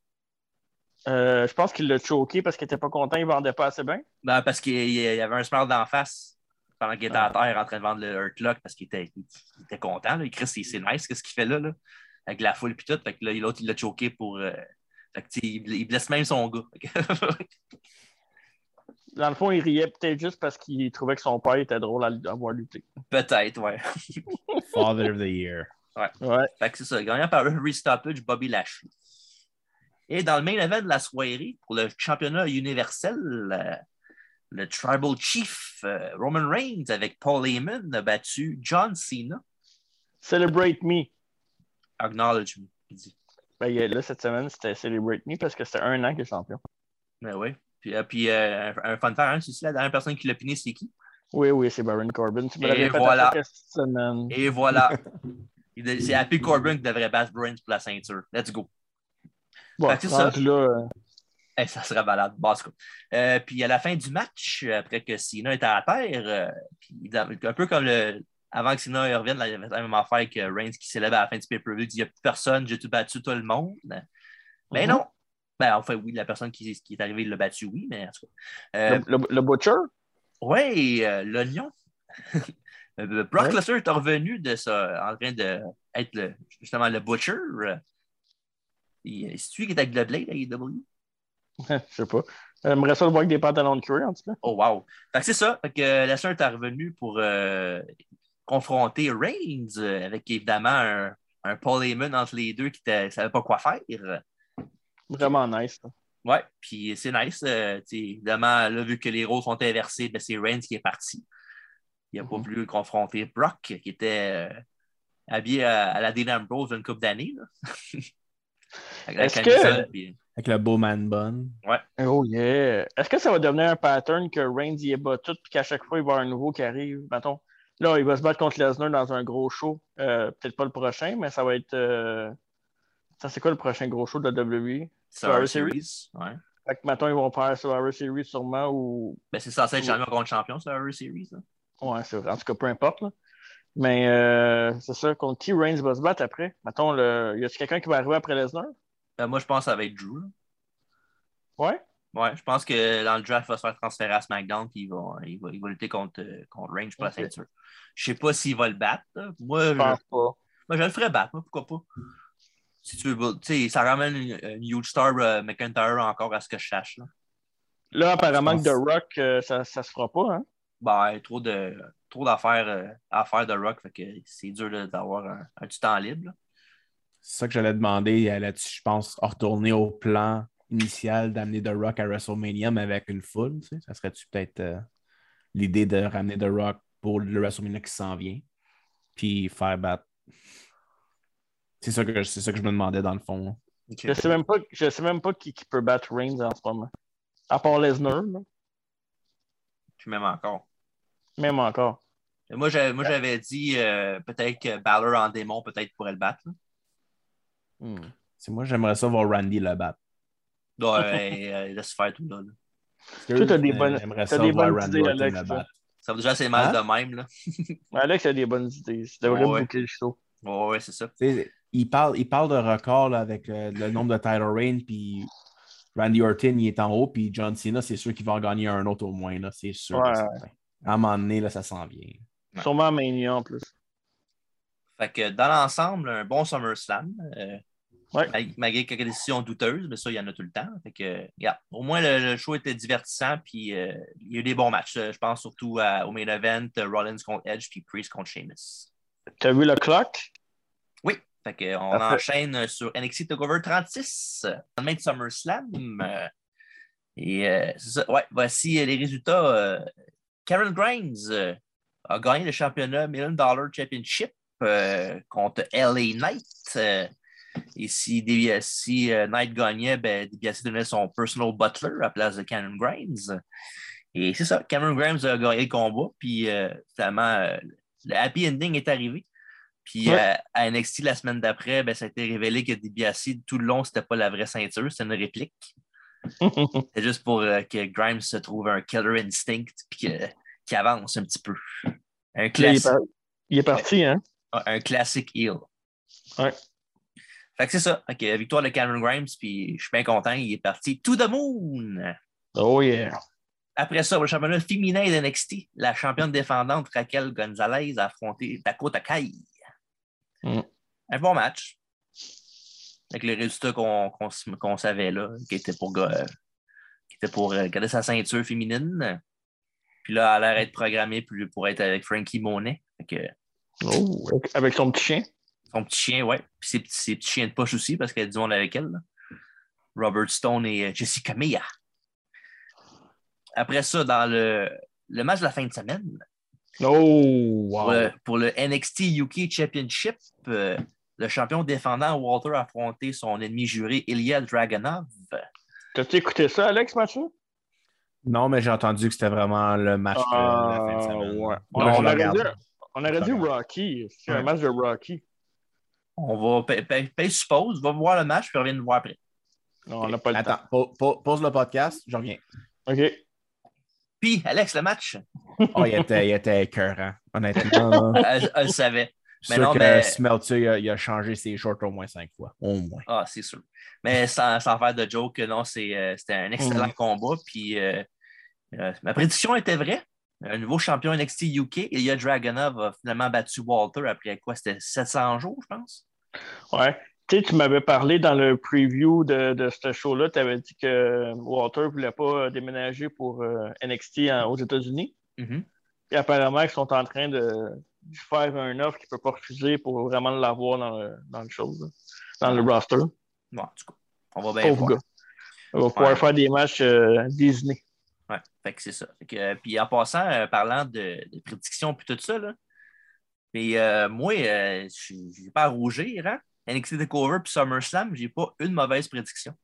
Euh, je pense qu'il l'a choqué parce qu'il était pas content, il vendait pas assez bien. Ben, parce qu'il il y avait un smile d'en face pendant qu'il était à terre en train de vendre le Hurt parce qu'il était, il, il était content. Là. Chris, c'est nice, qu'est-ce qu'il fait là, là? Avec la foule puis tout. Fait que là, l'autre, il l'a choqué pour. euh, Fait que, il blesse même son gars. Dans le fond, il riait peut-être juste parce qu'il trouvait que son père était drôle à, à voir lutter. Peut-être, ouais. Father of the Year. Ouais. Fait que c'est ça. Gagnant par un restoppage, Bobby Lashley. Et dans le main event de la soirée, pour le championnat universel, euh, le Tribal Chief euh, Roman Reigns avec Paul Heyman a battu John Cena. Celebrate me. Acknowledge me, il dit. Ben, là, cette semaine, c'était Celebrate me parce que c'était un an qu'il est champion. Mais oui. Puis, euh, puis euh, un, un fun fact, hein, la dernière personne qui l'a piné, c'est qui? Oui, oui, c'est Baron Corbin. Tu me Et voilà. Et voilà. C'est Happy Corbin qui devrait battre Reigns pour la ceinture. Let's go. Bon, Fait ça. là, Eh, ça serait malade. Bon. Euh, puis à la fin du match, après que Cena était à terre, puis un peu comme le, avant que Cena revienne, là, il y avait la même affaire que Reigns qui célèbre à la fin du pay-per-view, il dit il n'y a plus personne, j'ai tout battu tout le monde. Mais Mhm. non. Ben, enfin, oui, la personne qui, qui est arrivée l'a battu, oui, mais en tout cas. Euh, le, le- le Butcher, oui, euh, l'oignon. Euh, Brock Ouais. Lesnar est revenu de ça, en train d'être le, justement le Butcher. Euh, C'est lui qui est avec le Blade à AEW? je sais pas. J'aimerais ça le voir avec des pantalons de cuir, en tout cas. Oh, wow. Fait que c'est ça. Fait que euh, Lesnar est revenu pour euh, confronter Reigns euh, avec évidemment un, un Paul Heyman entre les deux qui ne savait pas quoi faire. Vraiment nice. ça. Ouais, puis c'est nice. euh, évidemment, là, vu que les rôles sont inversés, ben, c'est Reigns qui est parti. Il n'a pas Mhm. voulu confronter Brock, qui était euh, habillé à, à la Dean Ambrose d'une couple d'années. là. Avec la que- puis- Avec le beau man bun. Oh yeah. Est-ce que ça va devenir un pattern que Reigns y est bat tout puis qu'à chaque fois il va y avoir un nouveau qui arrive? Mettons, là, il va se battre contre Lesnar dans un gros show. Euh, Peut-être pas le prochain, mais ça va être. Euh, Ça, c'est quoi le prochain gros show de la WWE? Survivor Series? Ouais. Fait que maintenant, ils vont faire Survivor Series sûrement ou. Ben, c'est censé être champion contre champion, Survivor Series. là. Ouais, c'est vrai. En tout cas, peu importe. là. Mais euh, c'est ça, contre qui Reigns va se battre après? Mettons, le... y a-t-il quelqu'un qui va arriver après Lesnar? Ben, moi, je pense que ça va être Drew. là. Ouais? Ouais, je pense que dans le draft, il va se faire transférer à SmackDown puis il va, il va, il va lutter contre, euh, contre Reigns pour Ok. la ceinture. Je sais pas s'il va le battre. Moi, je, Je pense pas. moi, je le ferais battre, moi, pourquoi pas? Si tu veux, tu sais, ça ramène une, une huge star euh, McIntyre encore à ce que je sache. Là. Là, apparemment que The Rock, euh, ça, ça se fera pas, hein? Ben, trop de trop d'affaires euh, à faire de Rock, fait que c'est dur d'avoir un, un petit temps libre. là. C'est ça que j'allais demander euh, là-dessus, je pense, retourner au plan initial d'amener The Rock à WrestleMania, mais avec une foule. tu sais. Ça serait-tu peut-être euh, l'idée de ramener The Rock pour le WrestleMania qui s'en vient, puis faire battre. C'est ça, que, c'est ça que je me demandais dans le fond. Je sais même pas, je sais même pas qui, qui peut battre Reigns en ce moment. À part Lesnar. Puis même encore. même encore. Moi, j'avais, moi, j'avais dit euh, peut-être que Balor en démon, peut-être pourrait le battre. Hmm. C'est moi, j'aimerais ça voir Randy le battre. Ouais, euh, laisse faire tout là. là. Toi, t'as des bonnes- J'aimerais t'as ça des bonnes Randy idées, Alex, battre. Ça va déjà assez mal Hein? de même. Là. Alex a des bonnes idées. Tu devrais Ouais. booker le show. Ouais, ouais, c'est ça. Il parle, il parle de record là, avec euh, le nombre de title reign, puis Randy Orton, il est en haut, puis John Cena, c'est sûr qu'il va en gagner un autre au moins, là, c'est sûr. Ouais. À un moment donné, là, ça s'en vient. Ouais. Sûrement à Mania en plus. Fait que dans l'ensemble, un bon SummerSlam. Euh, Ouais. Malgré quelques décisions douteuses, mais ça, il y en a tout le temps. Fait que, yeah. Au moins, le, le, show était divertissant, puis euh, il y a eu des bons matchs. Je pense surtout à, au main event, Rollins contre Edge, puis Priest contre Sheamus. T'as vu le clock? Oui. Fait que, on enchaîne sur NXT TakeOver 36, le main de SummerSlam. euh, et euh, c'est ça. Ouais, voici euh, les résultats. Euh, Karen Grimes euh, a gagné le championnat Million Dollar Championship euh, contre LA Knight. Euh, et si, si euh, Knight gagnait, ben, DiBiase donnait son personal butler à la place de Cameron Grimes. Et c'est ça, Cameron Grimes a gagné le combat, puis euh, finalement, euh, le happy ending est arrivé. Puis Ouais. euh, à NXT la semaine d'après, ben, ça a été révélé que DiBiase, tout le long, c'était pas la vraie ceinture, c'était une réplique. C'est juste pour euh, que Grimes se trouve un killer instinct puis qu'il avance un petit peu. Un il, est classique, par- il est parti, hein? un classique heel. Ouais. Fait que c'est ça. Fait que victoire de Cameron Grimes, puis je suis bien content. Il est parti to the moon. Oh yeah. Après ça, le championnat féminin de NXT, la championne défendante Raquel Gonzalez a affronté Dakota Kai. Mm. Un bon match. Avec le résultat qu'on savait là, qui était pour, ga- qui était pour euh, garder sa ceinture féminine. Puis là, elle a l'air d'être programmée pour, pour être avec Frankie Monet. Que Oh, avec- son petit chien. son petit chien, ouais. Puis ses, petits- ses petits chiens de poche aussi, parce qu'elle a du monde avec elle. là. Robert Stone et euh, Jessica Mia. Après ça, dans le, le match de la fin de semaine, Oh, pour, wow. le, pour le NXT UK Championship, euh, le champion défendant Walter a affronté son ennemi juré Ilya Dragunov. T'as-tu écouté ça, Alex, match-là? Non, mais j'ai entendu que c'était vraiment le match de la fin de Ah, semaine. ouais. Non, On, on aurait dit, on aurait dit Rocky. C'est un match de Rocky. On va payer pay, pay suppose, va voir le match, puis on revient nous voir après. Non, on n'a pas le Attends, temps. pa- pause le podcast, je reviens. OK. Puis, Alex, le match, Oh, il était, il était écœurant, honnêtement. là. elle, elle le savait. Mais sûr non, que mais- il a, il a changé ses shorts au moins cinq fois. Au moins. Ah, c'est sûr. Mais sans, sans faire de joke, non, c'est, euh, c'était un excellent Mm. combat. Puis euh, euh, ma prédiction était vraie. Un nouveau champion NXT UK, Ilya Dragunov a finalement battu Walter après quoi? C'était 700 jours, je pense? Ouais. Tu sais, tu m'avais parlé dans le preview de, de ce show-là, tu avais dit que Walter ne voulait pas déménager pour euh, NXT en- aux États-Unis. Et apparemment, ils sont en train de faire un offre qu'il ne peut pas refuser pour vraiment l'avoir dans le, dans le show, là, dans le roster. Bon, en tout cas, on va bien voir. gars. Il va pouvoir Ouais. faire des matchs euh, Disney. Ouais, fait que c'est ça. Fait que, euh, puis en passant, euh, parlant de, de prédictions puis tout ça, là, mais, euh, moi, euh, je n'ai pas à rougir. Hein? NXT TakeOver puis SummerSlam, j'ai pas une mauvaise prédiction.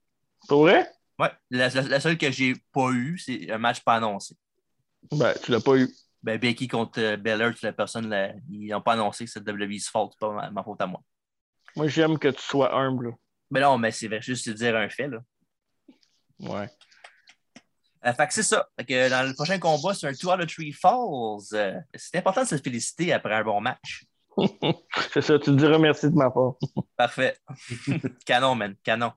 Pour vrai? Ouais, la, la- la seule que j'ai pas eue, c'est un match pas annoncé. Ben, tu l'as pas eu. Ben, Becky contre euh, Belair, toute la personne, là, ils n'ont pas annoncé que c'est WWE's faute, c'est pas ma, ma faute à moi. Moi, j'aime que tu sois humble. Mais non, mais c'est juste de dire un fait. Là. Ouais. Euh, fait que c'est ça. Fait que dans le prochain combat, c'est un Two out of Three Falls. Euh, c'est important de se féliciter après un bon match. C'est ça, tu te diras merci de ma part. Parfait. canon, man. Canon.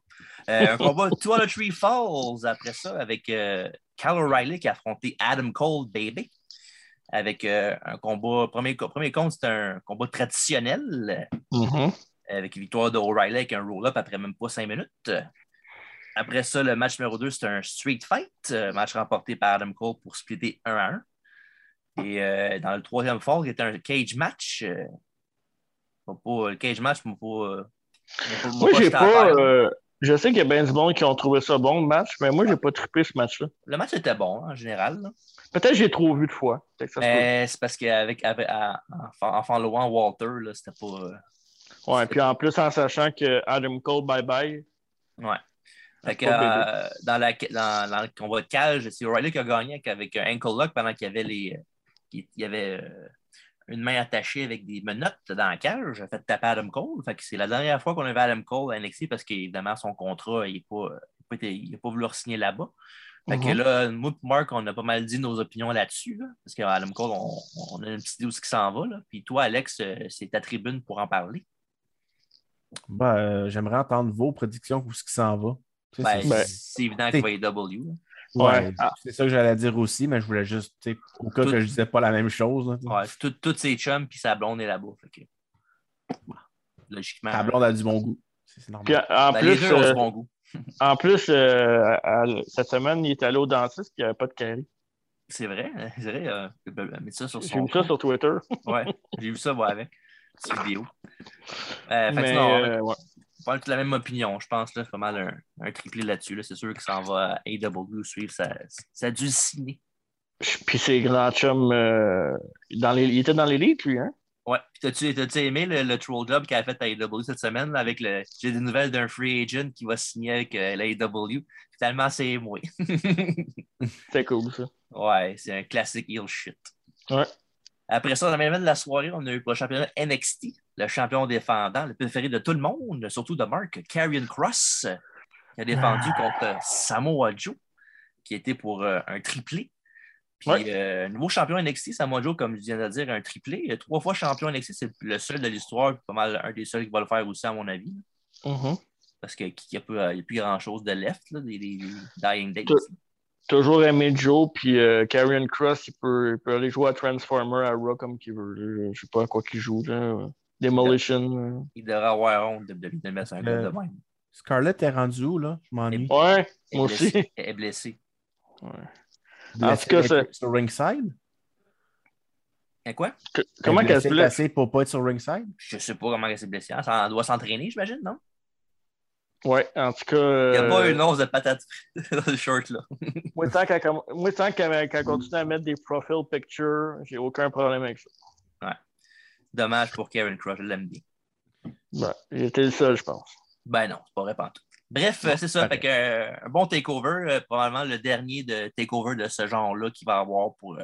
Euh, un combat Two of Three Falls après ça avec euh, Cal O'Reilly qui a affronté Adam Cole, baby. Avec euh, un combat. Premier, premier compte, c'était un combat traditionnel. Mhm. avec une victoire de O'Reilly avec un roll-up après même pas cinq minutes. Après ça, le match numéro 2, c'était un street fight, euh, match remporté par Adam Cole pour splitter 1 à 1. Et euh, dans le troisième fall, qui était un cage match. euh, pas, pas- le cage match, euh, m'a Moi, j'ai pas. euh, je sais qu'il y a bien du monde qui ont trouvé ça bon, le match, mais moi, j'ai pas trippé ce match-là. Le match était bon en général. Peut-être que j'ai trop vu de fois. Mais c'est parce qu'avec en, followant Walter, c'était pas. euh, Ouais, puis en plus, en sachant que Adam Cole, bye bye. Ouais. Fait que, euh, dans, la, dans, dans le combat de cage, c'est O'Reilly qui a gagné avec, un ankle lock pendant qu'il y avait les. qu'il y avait euh, une main attachée avec des menottes dans la cage. a fait taper Adam Cole. Fait que c'est la dernière fois qu'on avait Adam Cole à NXT parce qu'évidemment, son contrat, il n'a pas, il a pas été- il a pas voulu signer là-bas. Fait que Mhm. là, moi et Marc, on a pas mal dit nos opinions là-dessus. là, parce qu'Adam Cole, on, on a une petite idée où ce qui s'en va. Là. Puis toi, Alex, euh, c'est ta tribune pour en parler. Ben, euh, J'aimerais entendre vos prédictions où ce qui s'en va. Tu sais, Ben, c'est- Ben, évident qu'il va y W. ouais. Ah. C'est ça que j'allais dire aussi, mais je voulais juste, au cas Tout- que je disais pas la même chose. là. Ouais, c'est tout- toutes ses chums puis sa blonde est là-bas. Que, bah, logiquement. Ta blonde a du bon goût. C'est normal. Puis en Ben, les ont euh, du bon goût. en plus euh, à- cette semaine, il est allé au dentiste et il n'y avait pas de carie. C'est vrai, hein, c'est vrai. Euh, ça sur J'ai vu ça sur Twitter. Ouais, j'ai vu ça, moi, avec. Petite vidéo. Euh, fait que euh, ouais. Pas la même opinion, je pense. Là, c'est pas mal un, un triplé là-dessus. Là. C'est sûr que ça en va à AW suivre. Ça, ça a dû le signer. Puis ses grands chums, euh, dans les... il était dans l'élite, lui, hein? Ouais. Puis t'as-tu, t'as-tu aimé le, le troll job qu'il a fait à AW cette semaine là, avec le. J'ai des nouvelles d'un free agent qui va signer avec euh, la AW. Finalement, c'est moi. C'était cool, ça. ouais, c'est un classique heel shit. Ouais. Après ça, dans le même de la soirée, on a eu pour le championnat NXT, le champion défendant, le préféré de tout le monde, surtout de Mark, Karrion Cross, qui a défendu contre Samoa Joe, qui était pour euh, un triplé. Puis, Ouais. euh, nouveau champion NXT, Samoa Joe, comme je viens de dire, un triplé. Trois fois champion NXT, c'est le seul de l'histoire, puis pas mal un des seuls qui va le faire aussi, à mon avis. Mhm. Parce qu'il n'y a, a plus grand-chose de left, là, des, des- Dying Days. Toujours aimé Joe, puis euh, Karrion Cross, il peut, il peut aller jouer à Transformer, à Raw comme qu'il veut. Je sais pas à quoi qu'il joue. Là. Demolition. Il devrait avoir honte de, de, de mettre un gars de même. Scarlett est rendue où, là? Je m'ennuie. Ouais, Elle est moi aussi. blessée. Elle est blessée. Ouais. En tout cas, c'est- Sur ringside? Hein, quoi? Que- Comment qu'elle se blessée pour pas être sur ringside? Je sais pas comment elle s'est blessée. Elle doit s'entraîner, j'imagine, non? Ouais, en tout cas. Il n'y a pas euh, une once de patate dans le short, là. Moi, tant qu'elle continue à mettre des profile pictures, j'ai aucun problème avec ça. Dommage pour Karen Cross, je l'aime bien. Ben, J'étais le seul, je pense. Ben non, c'est pas vrai. Bref, euh, c'est ça. Fait que, euh, un bon takeover, euh, probablement le dernier de takeover de ce genre-là qu'il va y avoir pour euh,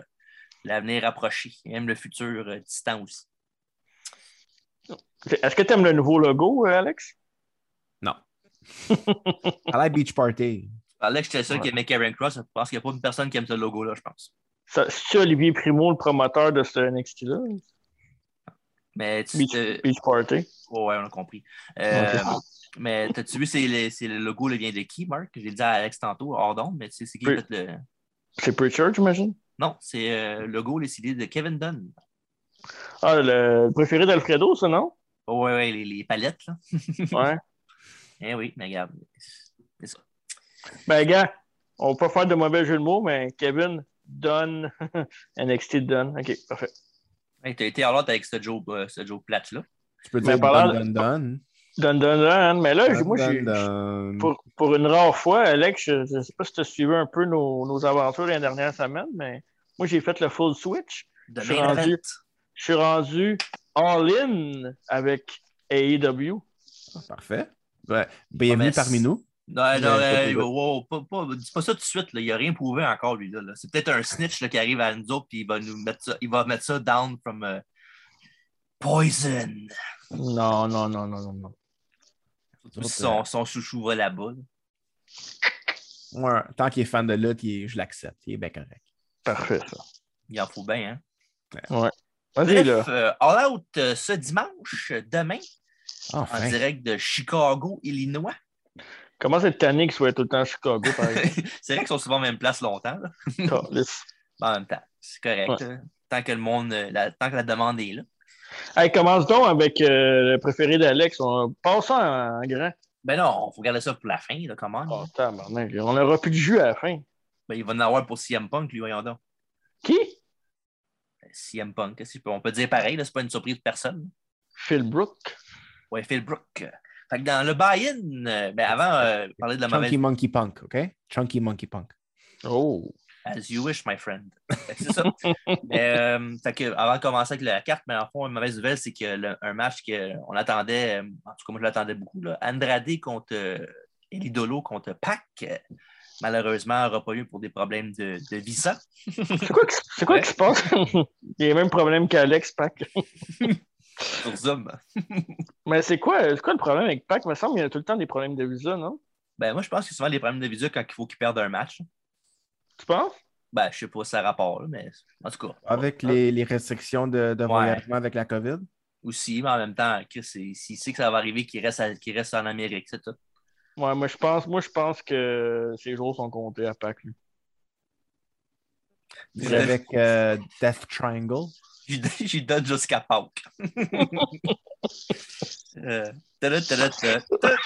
l'avenir approché, même le futur euh, distant aussi. Est-ce que tu aimes le nouveau logo, Alex? Non. à la Beach Party. Alex, j'étais le seul Ouais. qui aimait Karen Cross. Je pense qu'il n'y a pas une personne qui aime ce logo-là, je pense. Ça- C'est Olivier Primo, le promoteur de ce NXT-là? Mais tu Beach, euh, Beach Party. oh, ouais, on a compris. Euh. Mais t'as-tu vu, c'est le, c'est le logo le vient de qui, Marc? J'ai dit à Alex tantôt, hors d'onde, mais tu sais, c'est qui a fait le. C'est Preacher, j'imagine? Non, c'est euh, le logo, les CD de Kevin Dunn. Ah, le, préféré d'Alfredo, ça, non? Oh, ouais, ouais, les, les palettes, là. Ouais. Eh oui, mais regarde. C'est ça. ben, gars, on va pas faire de mauvais jeu de mots, mais Kevin donne NXT donne. OK, parfait. Hey, t'as été en l'autre avec ce Joe, euh, ce Joe Platt-là. Tu peux dire Dun de- Dun Dun. Donne, donne, donne. Mais là, moi, Dun, j'ai. Dun, Dun. Pour, pour une rare fois, Alex, je ne sais pas si tu as suivi un peu nos, nos aventures les dernières semaines, mais moi, j'ai fait le full switch. Je suis rendu- event. Je suis rendu all-in avec AEW. Ah, Parfait. Ouais. Bienvenue parmi nous. Non, Ouais, non, prouvé. wow, pas, pas, dis pas ça tout de suite. Là. Il n'a rien prouvé encore, lui. Là, là. C'est peut-être un snitch là, qui arrive à nous autres puis il va nous mettre ça, il va mettre ça down from euh, Poison. Non, non, non, non, non, non. Surtout si son, son chouchou va là-bas. là. Ouais, tant qu'il est fan de lutte, il est- je l'accepte. Il est bien correct. Parfait, ça. Il en faut bien, hein? Vas-y, là. Bref, euh, All Out euh, ce dimanche, euh, demain, en direct de Chicago, Illinois. Comment c'est tanné qu'il soit tout le temps à Chicago, par exemple? c'est vrai qu'ils sont souvent en même place longtemps. là. En même temps, c'est correct. Tant que le monde, euh, la, tant que la demande est là. Hey, commence donc avec euh, le préféré d'Alex. On passe ça en, en grand. Ben non, il faut garder ça pour la fin, là, comment? Oh, tabarnak. On n'aura plus de jus à la fin. Ben, il va en avoir pour CM Punk, lui, voyons donc. Qui? CM Punk, on peut dire pareil, c'est pas une surprise pour personne. Phil Brook. Ouais, Phil Brook. Fait que dans le buy-in, euh, ben avant, euh, parler de la mauvaise Chunky Monkey Punk, OK? Chunky Monkey Punk. Oh. As you wish, my friend. C'est ça. Mais, euh, fait que, avant de commencer avec la carte, mais en fond, une mauvaise nouvelle, c'est que le- un match qu'on attendait, euh, en tout cas, moi, je l'attendais beaucoup. Là, Andrade contre euh, Elidolo contre Pac, malheureusement, n'aura pas eu pour des problèmes de, de visa. C'est quoi, qui se passe? Il y a les mêmes problèmes qu'Alex, Pac. Sur Zoom. Mais c'est quoi, c'est quoi le problème avec Pac? Il me semble qu'il y a tout le temps des problèmes de visa, non? Ben, moi, je pense que c'est souvent des problèmes de visa quand il faut qu'il perde un match. Tu penses? Ben, je sais pas si ça a rapport, là, mais en tout cas. Avec les, les restrictions de, de Ouais. voyagement avec la COVID? Aussi, mais en même temps, Chris, c'est- s'il sait que ça va arriver, qu'il reste, qu'il reste en Amérique, c'est tout. Ouais, moi je pense, moi je pense que ses jours sont comptés à Pac. lui. C'est avec euh, Death Triangle. J'y donne jusqu'à Pâques. Euh, tada, tada, tada, tada.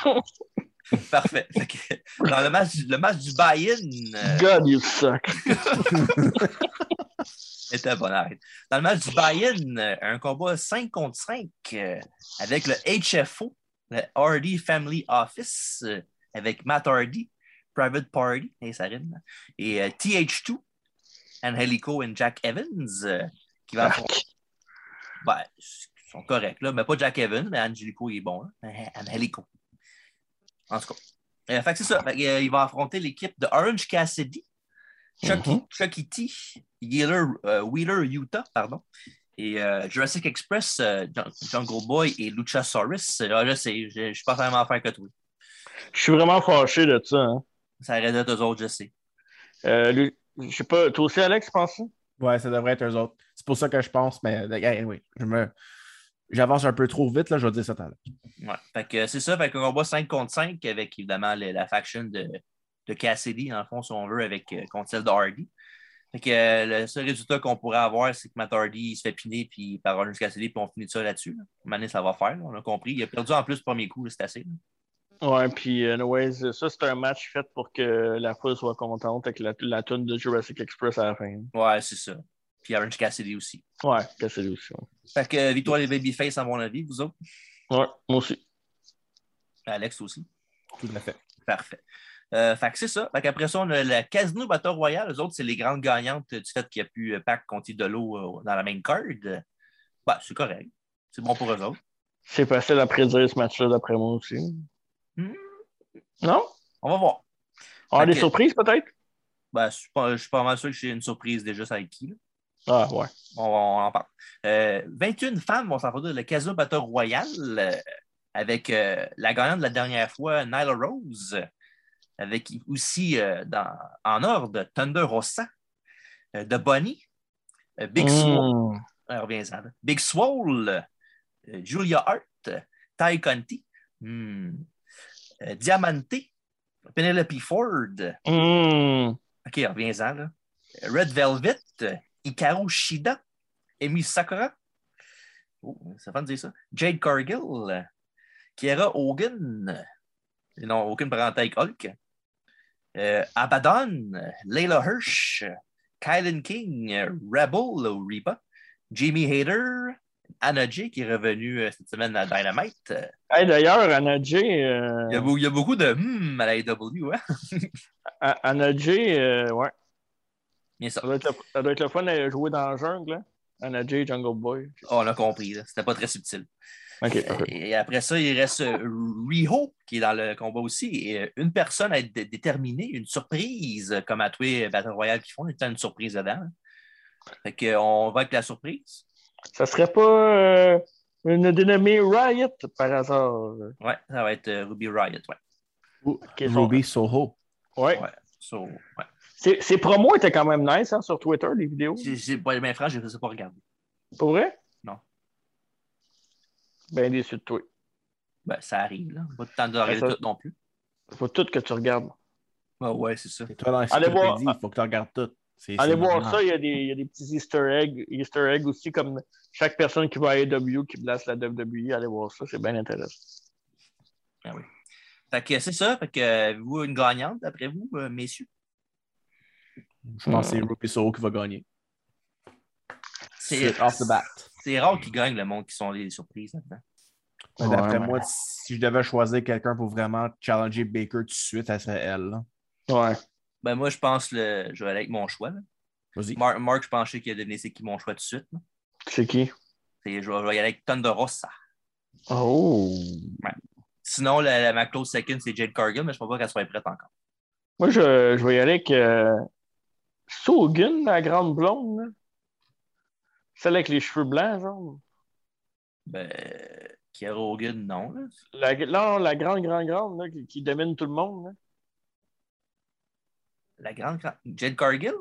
Parfait. Que, dans le match, le match du buy-in, euh, God, you suck. était bon, arrête. Dans le match du buy-in, euh, un combat 5 contre 5 euh, avec le HFO, le Hardy Family Office, avec Matt Hardy, Private Party, et ça rime, et euh, TH2, Angelico et Jack Evans, qui va affronter. Ben, ils sont corrects, là, mais pas Jack Evans, mais Angelico, il est bon. Hein? Angelico. En tout cas. Euh, fait que c'est ça. Fait que, euh, il va affronter l'équipe de Orange Cassidy, Chucky. Chucky T, Wheeler, euh, Wheeler Utah, pardon, et euh, Jurassic Express, Jun- Jungle Boy et Luchasaurus. Euh, Là, je sais, je je suis pas vraiment faire que toi. Je suis vraiment fâché de ça. Hein. Ça d'être eux autres, je sais. Je sais pas, toi aussi, Alex, penses Ouais, ça devrait être eux autres. C'est pour ça que je pense, mais je me. J'avance un peu trop vite, là, je vais dire ça tout à l'heure. Ouais. Fait euh, c'est ça, fait qu'on combat 5 contre 5 avec évidemment le- la faction de, de Cassidy, en fond, si on veut, avec, euh, contre celle de Hardy. Fait que euh, le seul résultat qu'on pourrait avoir, c'est que Matt Hardy se fait piner puis par Orange Cassidy, puis on finit ça là-dessus. Là. Mané, ça va faire, on a compris. Il a perdu en plus le premier coup, c'est assez. Ouais, puis, anyways, ça, c'est un match fait pour que la foule soit contente avec la, la tune de Jurassic Express à la fin. Ouais, c'est ça. Puis Orange Cassidy aussi. Ouais, lui aussi. Ouais. Fait que victoire des Babyface, à mon avis, vous autres? Ouais, moi aussi. Alex aussi. Tout à fait. Parfait. Euh, fait que c'est ça. Fait qu'après ça, on a la Casino Battle Royale. Les autres, c'est les grandes gagnantes du fait qu'il n'y a plus euh, Pac contre de l'eau dans la main card. Ouais, c'est correct. C'est bon pour eux autres. C'est facile à prédire ce match-là, d'après moi aussi. Hmm. Non? On va voir. On a des surprises, peut-être? Ben, je, suis pas, je suis pas mal sûr que j'ai une surprise déjà ça avec qui. là. Ah, ouais. On, on en parle. Euh, 21 femmes vont s'affronter le Casino Battle Royale euh, avec euh, la gagnante de la dernière fois, Nyla Rose, avec aussi euh, dans, en ordre Thunder euh, The Bunny, euh, Big Swole, Hmm. euh. Big Swole, euh, Julia Hart, Ty Conti, hmm, euh, Diamante, Penelope Ford, Hmm. OK, reviens-en, là. Red Velvet, Hikaru Shida, Emi Sakura. Oh, c'est fun de dire ça. Jade Cargill, Kiera Hogan. Non, aucune parenté avec Hulk. Euh, Abaddon, Layla Hirsch, Kylan King, Rebel ou Reba, Jamie Hayter, Anna J qui est revenue euh, cette semaine à Dynamite. Hey, d'ailleurs, Anna J, euh, Il, y a, beau- il y a beaucoup de hmm à la AEW, hein? Anna J, euh, ouais. Bien ça. Ça doit, être le, ça doit être le fun de jouer dans la jungle, là. Anna J, Jungle Boy. Oh, on a compris, là. c'était pas très subtil. Et après ça, il reste euh, Riho qui est dans le combat aussi. Et une personne à être dé- déterminée, une surprise, comme à tous les Battle Royale qui font, il y a une surprise dedans. hein. Fait que, euh, on va avec la surprise. Ça serait pas euh, une dénommée Riot par hasard? Ouais, ça va être euh, Ruby Riot. Ouais. Ou Ruby Soho. Ouais. Ouais. So, ouais. Ses, ses promos étaient quand même nice hein, sur Twitter, les vidéos. Bien franc, je ne sais pas regarder. Pour vrai? Non. Ben déçu de toi. Ben, ça arrive, là. Pas de temps de regarder ça- tout non plus. Faut tout que tu regardes. Ah ouais, c'est ça. Et toi, dans Allez voir. il faut que tu regardes tout. C'est- Allez c'est voir marrant. ça, il y, a des, il y a des petits Easter eggs, Easter eggs aussi, comme chaque personne qui va à AEW, qui place la WWE, allez voir ça, c'est bien intéressant. Ah oui. Fait que c'est ça. Fait que vous, une gagnante, d'après vous, euh, messieurs? Je pense que c'est Ruby Soho qui va gagner. C'est C'est off the bat. c'est rare qu'ils gagnent le monde qui sont les surprises là-dedans. D'après Ouais, moi, si je devais choisir quelqu'un pour vraiment challenger Baker tout de suite, ça serait elle. là. Ouais. Ben moi, je pense le. Je vais aller avec mon choix. là. Vas-y. Marc, Marc, je pensais qu'il a deviné c'est qui mon choix tout de suite. là. C'est qui? C'est- Je vais, je vais y aller avec Thunder Rosa. Oh! Sinon, la, la- ma close second, c'est Jade Cargill, mais je ne pense pas qu'elle soit prête encore. Moi, je, je vais y aller avec euh, Sogan, la grande blonde. là. Celle avec les cheveux blancs, genre. Ben, Kiera Hogan, non. là. La, non, la grande, grande, grande, là, qui, qui domine tout le monde. là. La grande. grande- Jade Cargill?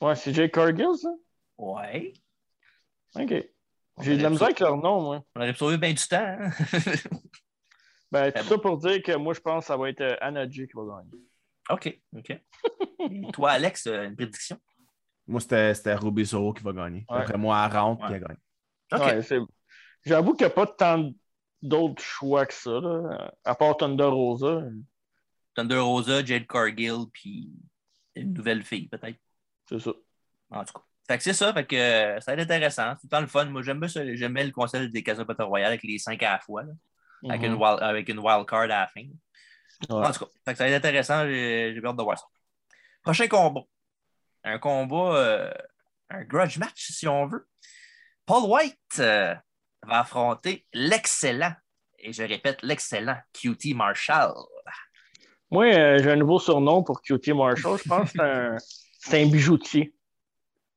Ouais, c'est Jake Cargill, ça? Ouais. OK. J'ai de la misère avec leur nom, moi. On aurait sauvé bien du temps. hein? Ben, tout ça pour dire que moi, je pense que ça va être euh, Anna J qui va gagner. OK. OK. Et toi, Alex, euh, une prédiction? Moi, c'était c'était Ruby qui va gagner. Ouais. Après moi, elle rentre Ouais. et elle gagne. OK. Ouais, J'avoue qu'il n'y a pas tant d'autres choix que ça, là, à part Thunder Rosa. Thunder Rosa, Jade Cargill, puis une nouvelle fille, peut-être. C'est ça. En tout cas. Fait que c'est ça, fait que euh, ça va être intéressant. C'est tout le temps le fun. Moi, j'aime bien le concept des Casino Battle Royale avec les cinq à la fois, là, avec, Mhm. une wild, avec une wild card à la fin. Ouais. En tout cas, fait que ça va être intéressant. J'ai j'ai hâte de voir ça. Prochain combat. Un combat, euh, un grudge match, si on veut. Paul White euh, va affronter l'excellent, et je répète, l'excellent QT Marshall. Moi, euh, j'ai un nouveau surnom pour QT Marshall. Je pense que c'est un, bijoutier.